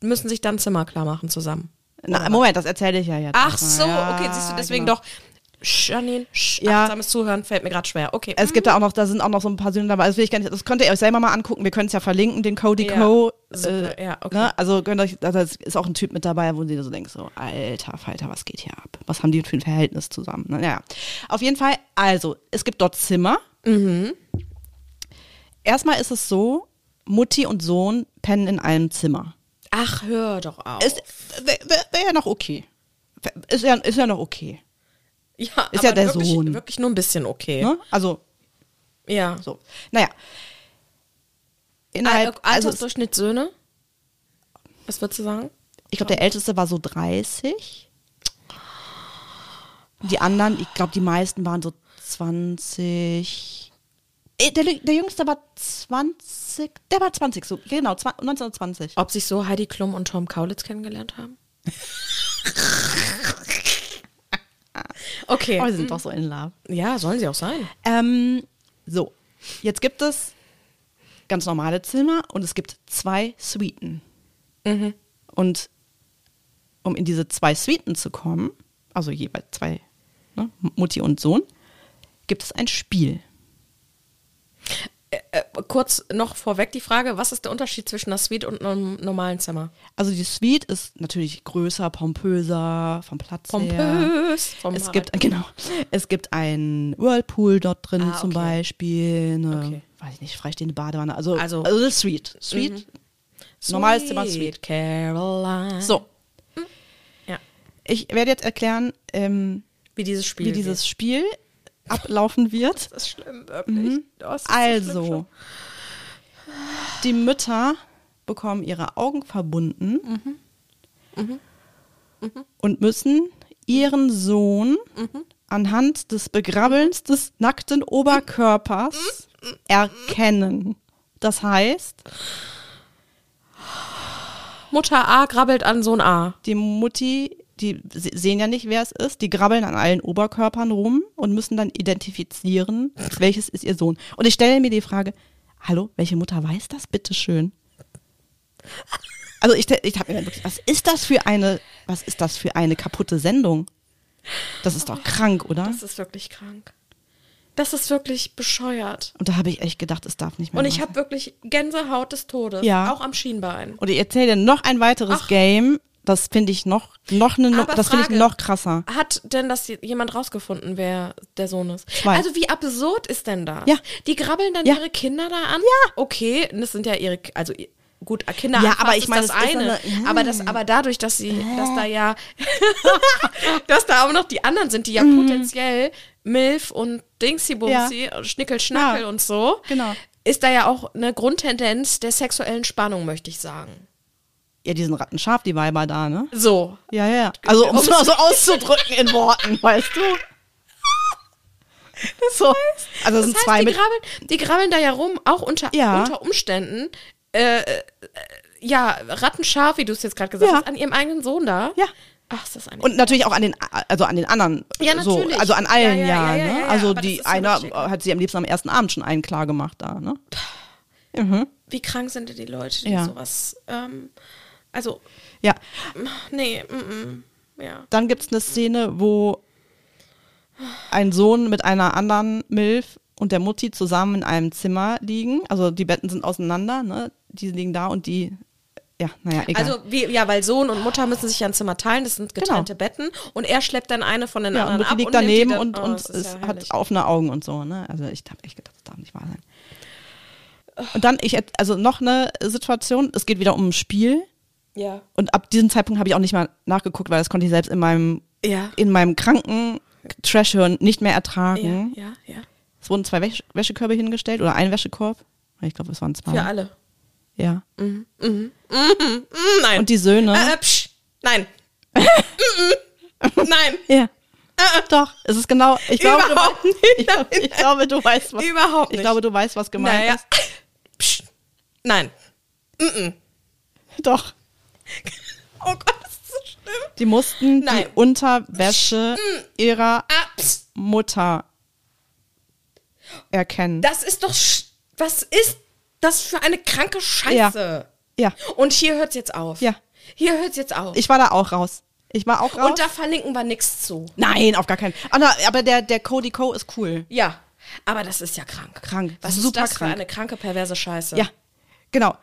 müssen sich dann Zimmer klar machen zusammen. Na, Moment, das erzähle ich ja jetzt. Ach so, Ja, okay, siehst du, deswegen genau. doch. Janine, Ja. achtsames Zuhören fällt mir gerade schwer. Okay. Es gibt da auch noch, da sind auch noch so ein paar Sünden dabei. Das will ich gar nicht, das könnt ihr euch selber mal angucken. Wir können es ja verlinken, den Cody Ja, Co. super, ja, okay. ne? Also könnt ihr euch, da ist auch ein Typ mit dabei, wo sie so denkt, so, alter Falter, was geht hier ab? Was haben die für ein Verhältnis zusammen? Ne? Naja. Auf jeden Fall, also, es gibt dort Zimmer. Mhm. Erstmal ist es so, Mutti und Sohn pennen in einem Zimmer. Ach, hör doch auf. Ist, wäre wär ja noch okay. Ist ja, ist ja noch okay. ja, ist aber ja der wirklich, Sohn. Wirklich nur ein bisschen okay. Ne? Also, Ja. so. Naja. Innerhalb, Al also, Altersdurchschnitt Söhne? Was würdest du sagen? ich glaube, der älteste war so 30. Die anderen, ich glaube, die meisten waren so 20. Äh, Der, der jüngste war 20, der war 20, so, genau, 20, 1920. Ob sich so Heidi Klum und Tom Kaulitz kennengelernt haben? okay. Oh, die sind doch so in Love. Ja, sollen sie auch sein. Ähm, so, jetzt gibt es ganz normale Zimmer und es gibt zwei Suiten. Und um in diese zwei Suiten zu kommen, also jeweils zwei, ne, Mutti und Sohn, gibt es ein Spiel. Äh, kurz noch vorweg die Frage, was ist der Unterschied zwischen einer Suite und einem normalen Zimmer? Also die Suite ist natürlich größer, pompöser, vom Platz her. Pompös. Vom Es gibt, genau, es gibt ein Whirlpool dort drin Ah, zum okay. Beispiel, eine, Okay. weiß ich nicht, freistehende Badewanne, also, Also- Mhm. also, Suite. Suite, normales Zimmer, Suite. Caroline. So, Ja. ich werde jetzt erklären, ähm, Wie dieses Spiel. wie dieses Spiel ablaufen wird. Das ist schlimm, wirklich. Das ist schlimm Also, die Mütter bekommen ihre Augen verbunden Mhm. und müssen ihren Sohn Mhm. anhand des Begrabbelns des nackten Oberkörpers Mhm. erkennen. Das heißt, Mutter A grabbelt an Sohn A. die Mutti, die se- sehen ja nicht, wer es ist, die grabbeln an allen Oberkörpern rum und müssen dann identifizieren, welches ist ihr Sohn. Und ich stelle mir die Frage, hallo, welche Mutter weiß das bitte schön? Also ich, ich habe mir wirklich, was ist das für eine, was ist das für eine kaputte Sendung? Das ist doch krank, oder? Das ist wirklich krank. Das ist wirklich bescheuert. Und da habe ich echt gedacht, es darf nicht mehr. Und ich habe wirklich Gänsehaut des Todes. Ja. Auch am Schienbein. Und ich erzähle dir noch ein weiteres Ach. Game. Das finde ich noch, noch eine, noch, Aber das finde ich noch krasser. Hat denn das jemand rausgefunden, wer der Sohn ist? Zwei. Also wie absurd ist denn das? Ja. Die grabbeln dann Ja. ihre Kinder da an? Ja. Okay, das sind ja ihre, also gut, Kinder Ja, aber ich meine, das ist eine. eine- aber das, aber dadurch, dass sie, dass da ja, dass da auch noch die anderen sind, die ja Mhm. potenziell Milf und Dingsy-Bumsy, und Schnickel-Schnackel Ja. und so, Genau. ist da ja auch eine Grundtendenz der sexuellen Spannung, möchte ich sagen. Ja, die sind rattenscharf, die Weiber da, ne? So. Ja, ja. Also, um es mal so auszudrücken in Worten, weißt du? so. Also, es sind Das heißt, zwei die mit. grabbeln, die grabbeln da ja rum, auch unter, Ja. unter Umständen, äh, äh, ja, rattenscharf, wie du es jetzt gerade gesagt Ja. hast, an ihrem eigenen Sohn da. Ja. Ach, ist das eine. Und natürlich auch an den, also an den anderen. Ja, so, natürlich. also an allen, Ja, ja. ja, ne? also das die ist ja eine richtig. hat sie am liebsten am ersten Abend schon einen klar gemacht da, ne? wie krank sind denn die Leute, die sowas, ähm, also, Ja. nee, mm, mm, ja. Dann gibt es eine Szene, wo ein Sohn mit einer anderen Milf und der Mutti zusammen in einem Zimmer liegen. Also die Betten sind auseinander, ne? Die liegen da und die ja, naja, egal. Also, wie, ja, weil Sohn und Mutter müssen sich ja ein Zimmer teilen, das sind getrennte Betten und er schleppt dann eine von den Genau. ja, anderen und ab liegt und daneben dann, und, oh, und ist ja hat offene Augen und so, ne? Also ich habe echt gedacht, das darf nicht wahr sein. Und dann, ich, also noch eine Situation, es geht wieder um ein Spiel. Ja. Und ab diesem Zeitpunkt habe ich auch nicht mal nachgeguckt, weil das konnte ich selbst in meinem, Ja. in meinem kranken Trash-Hören nicht mehr Ja, ertragen. ja, ja. Es wurden zwei Wäsch Wäschekörbe hingestellt oder ein Wäschekorb. Ich glaube, es waren zwei. Für alle. Ja. Mm, nein. Und die Söne. äh, äh, psch, nein. Mm. nein. ja. Doch, es ist genau. Ich glaube, du, Überhaupt nicht. ich, ich glaube, du weißt, was. Überhaupt nicht. Ich glaube, du weißt, was gemeint naja. ist. Psch, nein. Doch. Oh Gott, das ist so schlimm. Die mussten Nein. die Unterwäsche ihrer Ah, Mutter erkennen. das ist doch. sch- Was ist das für eine kranke Scheiße? ja, Und hier hört's jetzt auf. Ja. Hier hört's jetzt auf. ich war da auch raus. Ich war auch raus. Und da verlinken wir nichts zu. Nein, auf gar keinen. Ah, na, aber der, der Cody Co ist cool. Ja. Aber das ist ja krank. Krank. Was Super ist das krank. für eine kranke, perverse Scheiße? Ja, genau.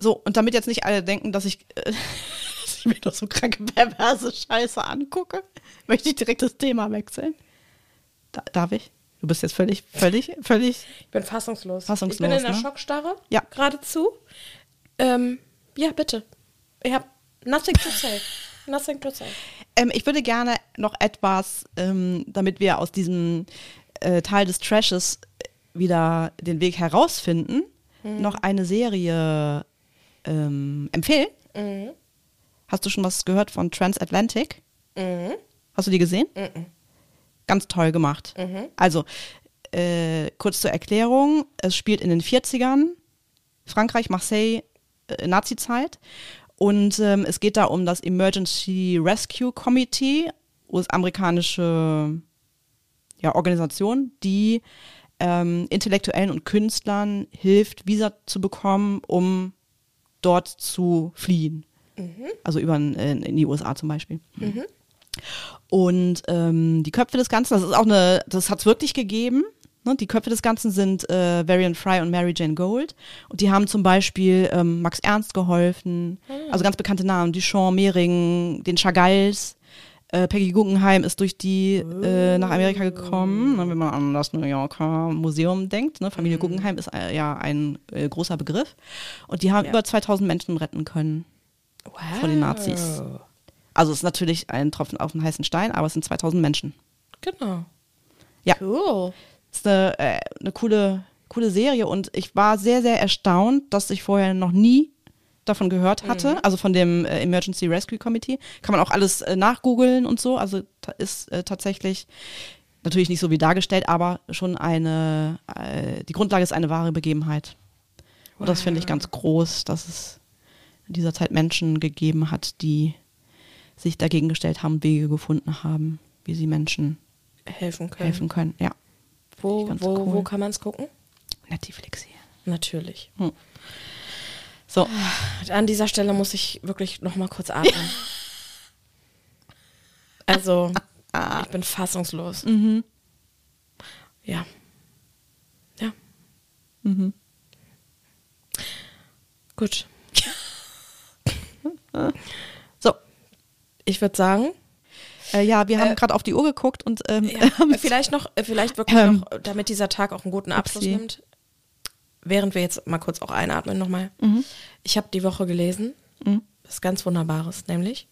So, und damit jetzt nicht alle denken, dass ich, äh, dass ich mir doch so kranke, perverse Scheiße angucke, möchte ich direkt das Thema wechseln. Da, darf ich? Du bist jetzt völlig, völlig, völlig. Ich bin fassungslos. Fassungslos, Ich bin in der ne? Schockstarre. Ja. Geradezu. Ähm, ja, bitte. Ich habe nothing to say. Nothing to say. Ähm, ich würde gerne noch etwas, ähm, damit wir aus diesem äh, Teil des Trashes wieder den Weg herausfinden, noch eine Serie ähm, empfehlen. Hast du schon was gehört von Transatlantic? Hast du die gesehen? Ganz toll gemacht. Also, äh, kurz zur Erklärung, es spielt in den 40ern, Frankreich, Marseille, äh, Nazi-Zeit. Und ähm, es geht da um das Emergency Rescue Committee, US-amerikanische ja, Organisation, die ähm, Intellektuellen und Künstlern hilft, Visa zu bekommen, um dort zu fliehen. Also über in, in die USA zum Beispiel. Und ähm, die Köpfe des Ganzen, das ist auch eine, das hat es wirklich gegeben. Ne? Die Köpfe des Ganzen sind äh, Varian Fry und Mary Jane Gold. Und die haben zum Beispiel ähm, Max Ernst geholfen, also ganz bekannte Namen, Duchamp, Mehring, den Chagalls. Äh, Peggy Guggenheim ist durch die äh, nach Amerika gekommen, ne, wenn man an das New Yorker Museum denkt. Ne? Familie Guggenheim ist äh, ja ein äh, großer Begriff. Und die haben Ja. über 2000 Menschen retten können Wow. vor den Nazis. Also es ist natürlich ein Tropfen auf den heißen Stein, aber es sind 2000 Menschen. Genau. Ja. Cool. Ist eine, äh, eine coole, coole Serie und ich war sehr, sehr erstaunt, dass ich vorher noch nie davon gehört hatte, also von dem äh, Emergency Rescue Committee. Kann man auch alles äh, nachgoogeln und so. Also ist äh, tatsächlich natürlich nicht so wie dargestellt, aber schon eine, äh, die Grundlage ist eine wahre Begebenheit. Und das finde ich ganz groß, dass es in dieser Zeit Menschen gegeben hat, die sich dagegen gestellt haben, Wege gefunden haben, wie sie Menschen Helfen können. helfen können. Ja, Wo, wo, cool. wo kann man es gucken? Netflix hier. Natürlich. So, An dieser Stelle muss ich wirklich noch mal kurz atmen. also, ich bin fassungslos. Ja. Ja. Gut. so. Ich würde sagen, Äh, ja, wir haben Äh, gerade auf die Uhr geguckt und ähm, ja, vielleicht noch, äh, vielleicht wirklich Ähm, noch, damit dieser Tag auch einen guten Abschluss nimmt, während wir jetzt mal kurz auch einatmen nochmal. Ich habe die Woche gelesen, was ganz Wunderbares, nämlich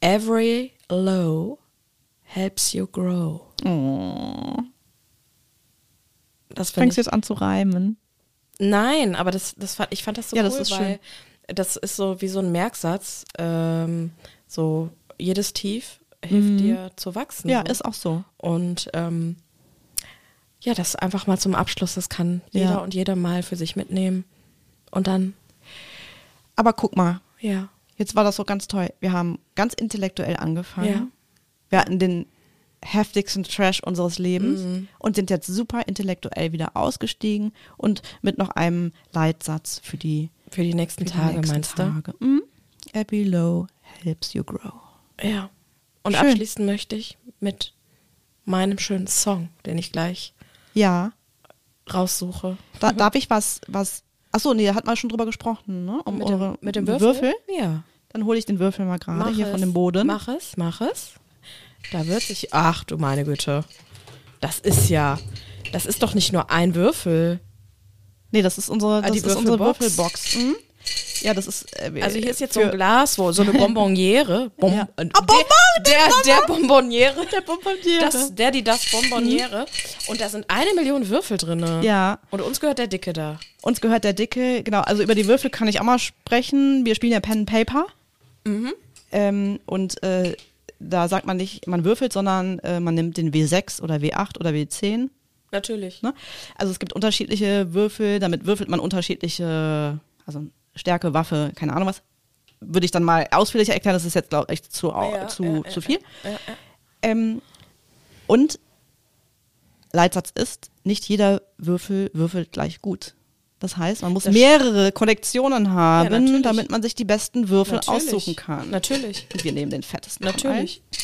Every low helps you grow. Das finde fängst ich. jetzt an zu reimen. Nein, aber das, das fand, ich fand das so Ja, cool, das ist weil das ist so wie so ein Merksatz. Ähm, so jedes Tief hilft dir zu wachsen. Mhm. Ja, so. ist auch so. Und ähm, ja, das einfach mal zum Abschluss, das kann jeder Ja. und jeder mal für sich mitnehmen. Und dann, Aber guck mal, ja, jetzt war das so ganz toll. Wir haben ganz intellektuell angefangen. Ja. Wir hatten den heftigsten Trash unseres Lebens und sind jetzt super intellektuell wieder ausgestiegen und mit noch einem Leitsatz für die, für die nächsten für die Tage, nächsten meinst Tage. Mhm. Every low helps you grow. du? Ja. Und Schön. abschließen möchte ich mit meinem schönen Song, den ich gleich Ja, raussuche. da, darf ich was, was Achso, nee, da hat man schon drüber gesprochen, ne? Um Mit dem, eure mit dem Würfel? Ja. Dann hole ich den Würfel mal gerade hier es. von dem Boden. Mach es, mach es. Da wird sich. Ach du meine Güte. Das ist ja. Das ist doch nicht nur ein Würfel. Nee, das ist unsere, Ah, das ist unsere Würfelbox? Würfelbox. Mhm. Ja, das ist. Äh, Also hier ist jetzt so ein Glas, wo so eine Bonbonniere. Bom Ja. äh, Ah, Bonbon, der, der, der Bonbonniere. Der Bonbonniere. Das, der, die, das Bonbonniere. Und da sind eine Million Würfel drin. Ja, Und uns gehört der Dicke da. uns gehört der Dicke, genau, also über die Würfel kann ich auch mal sprechen. Wir spielen ja Pen and Paper. Mhm. Ähm, und äh, da sagt man nicht, man würfelt, sondern äh, man nimmt den W6 oder W8 oder W10. Natürlich. Ne? Also es gibt unterschiedliche Würfel, damit würfelt man unterschiedliche, also Stärke, Waffe, keine Ahnung was. Würde ich dann mal ausführlicher erklären, das ist jetzt, glaube ich, zu, Ja, zu, ja, zu viel. Ja. Ähm, und Leitsatz ist, nicht jeder Würfel würfelt gleich gut. Das heißt, man muss Das- mehrere Kollektionen haben, damit man sich die besten Würfel Natürlich. aussuchen kann. Natürlich. Und wir nehmen den fettesten. Natürlich. Den,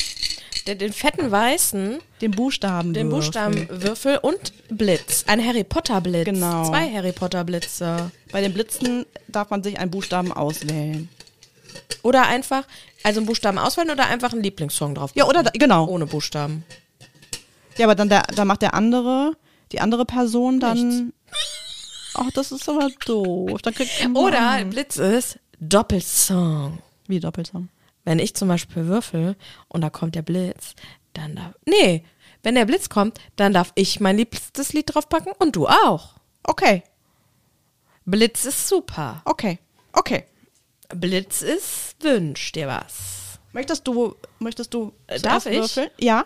den fetten weißen. Den Buchstaben. den Buchstabenwürfel und Blitz. Ein Harry Potter Blitz. Genau. Zwei Harry Potter Blitze. Bei den Blitzen darf man sich einen Buchstaben auswählen. Oder einfach, also einen Buchstaben auswählen oder einfach einen Lieblingssong drauf. Ja, oder da, genau. Ohne Buchstaben. Ja, aber dann der, da macht der andere, die andere Person dann. Ach, das ist aber doof. Dann kriegt Oder Blitz ist Doppelsong. wie Doppelsong. Wenn ich zum Beispiel würfel und da kommt der Blitz, dann darf. Nee, wenn der Blitz kommt, dann darf ich mein liebstes Lied draufpacken und du auch. Okay, Blitz ist super. okay, okay. Blitz ist wünsch dir was. Möchtest du, möchtest du Äh, darf ich? würfeln? Ja.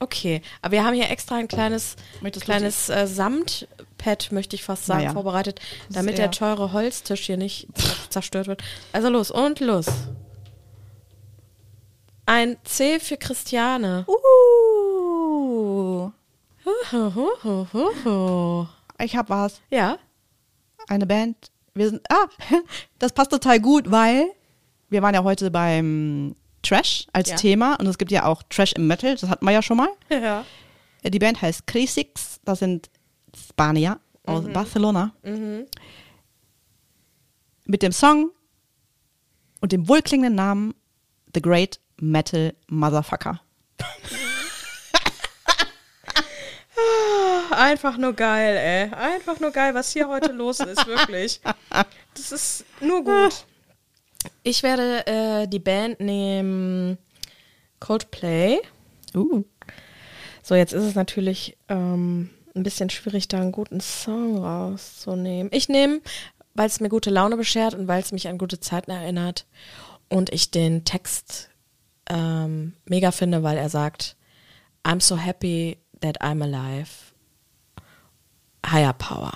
Okay, aber wir haben hier extra ein kleines, Möchtest kleines äh, Samtpad, möchte ich fast sagen, Naja. vorbereitet, damit Sehr. der teure Holztisch hier nicht zerstört wird. Also los und los. Ein C für Christiane. Uh, ich hab was. Ja, Eine Band. Wir sind, ah, das passt total gut, weil wir waren ja heute beim Trash als Ja. Thema und es gibt ja auch Trash im Metal, das hatten wir ja schon mal. ja. Die Band heißt Crisix, das sind Spanier aus Barcelona. Mit dem Song und dem wohlklingenden Namen The Great Metal Motherfucker. Einfach nur geil, ey. Einfach nur geil, was hier heute los ist, wirklich. Das ist nur gut. Ich werde äh, die Band nehmen Coldplay. Uh. So, jetzt ist es natürlich ähm, ein bisschen schwierig, da einen guten Song rauszunehmen. Ich nehme, weil es mir gute Laune beschert und weil es mich an gute Zeiten erinnert und ich den Text ähm, mega finde, weil er sagt, I'm so happy that I'm alive. Higher Power.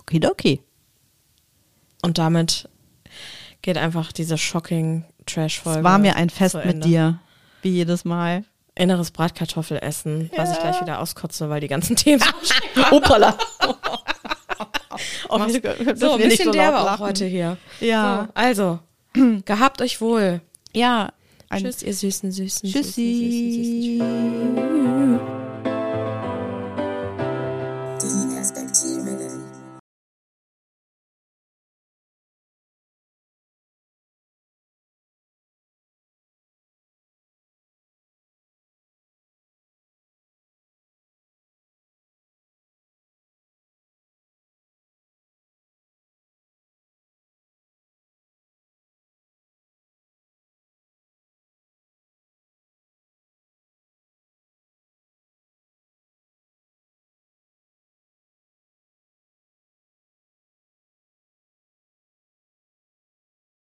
Okidoki. Und damit geht einfach diese shocking Trash-Folge. Es war mir ein Fest mit dir. Wie jedes Mal. Inneres Bratkartoffelessen, was ich gleich wieder auskotze, weil die ganzen Themen so Opala. Oh, So, ein bisschen so derbe auch heute hier. Ja. So, also, Gehabt euch wohl. Ja. Tschüss, ihr süßen, süßen. Tschüssi. Süßen, süßen, süßen, süßen.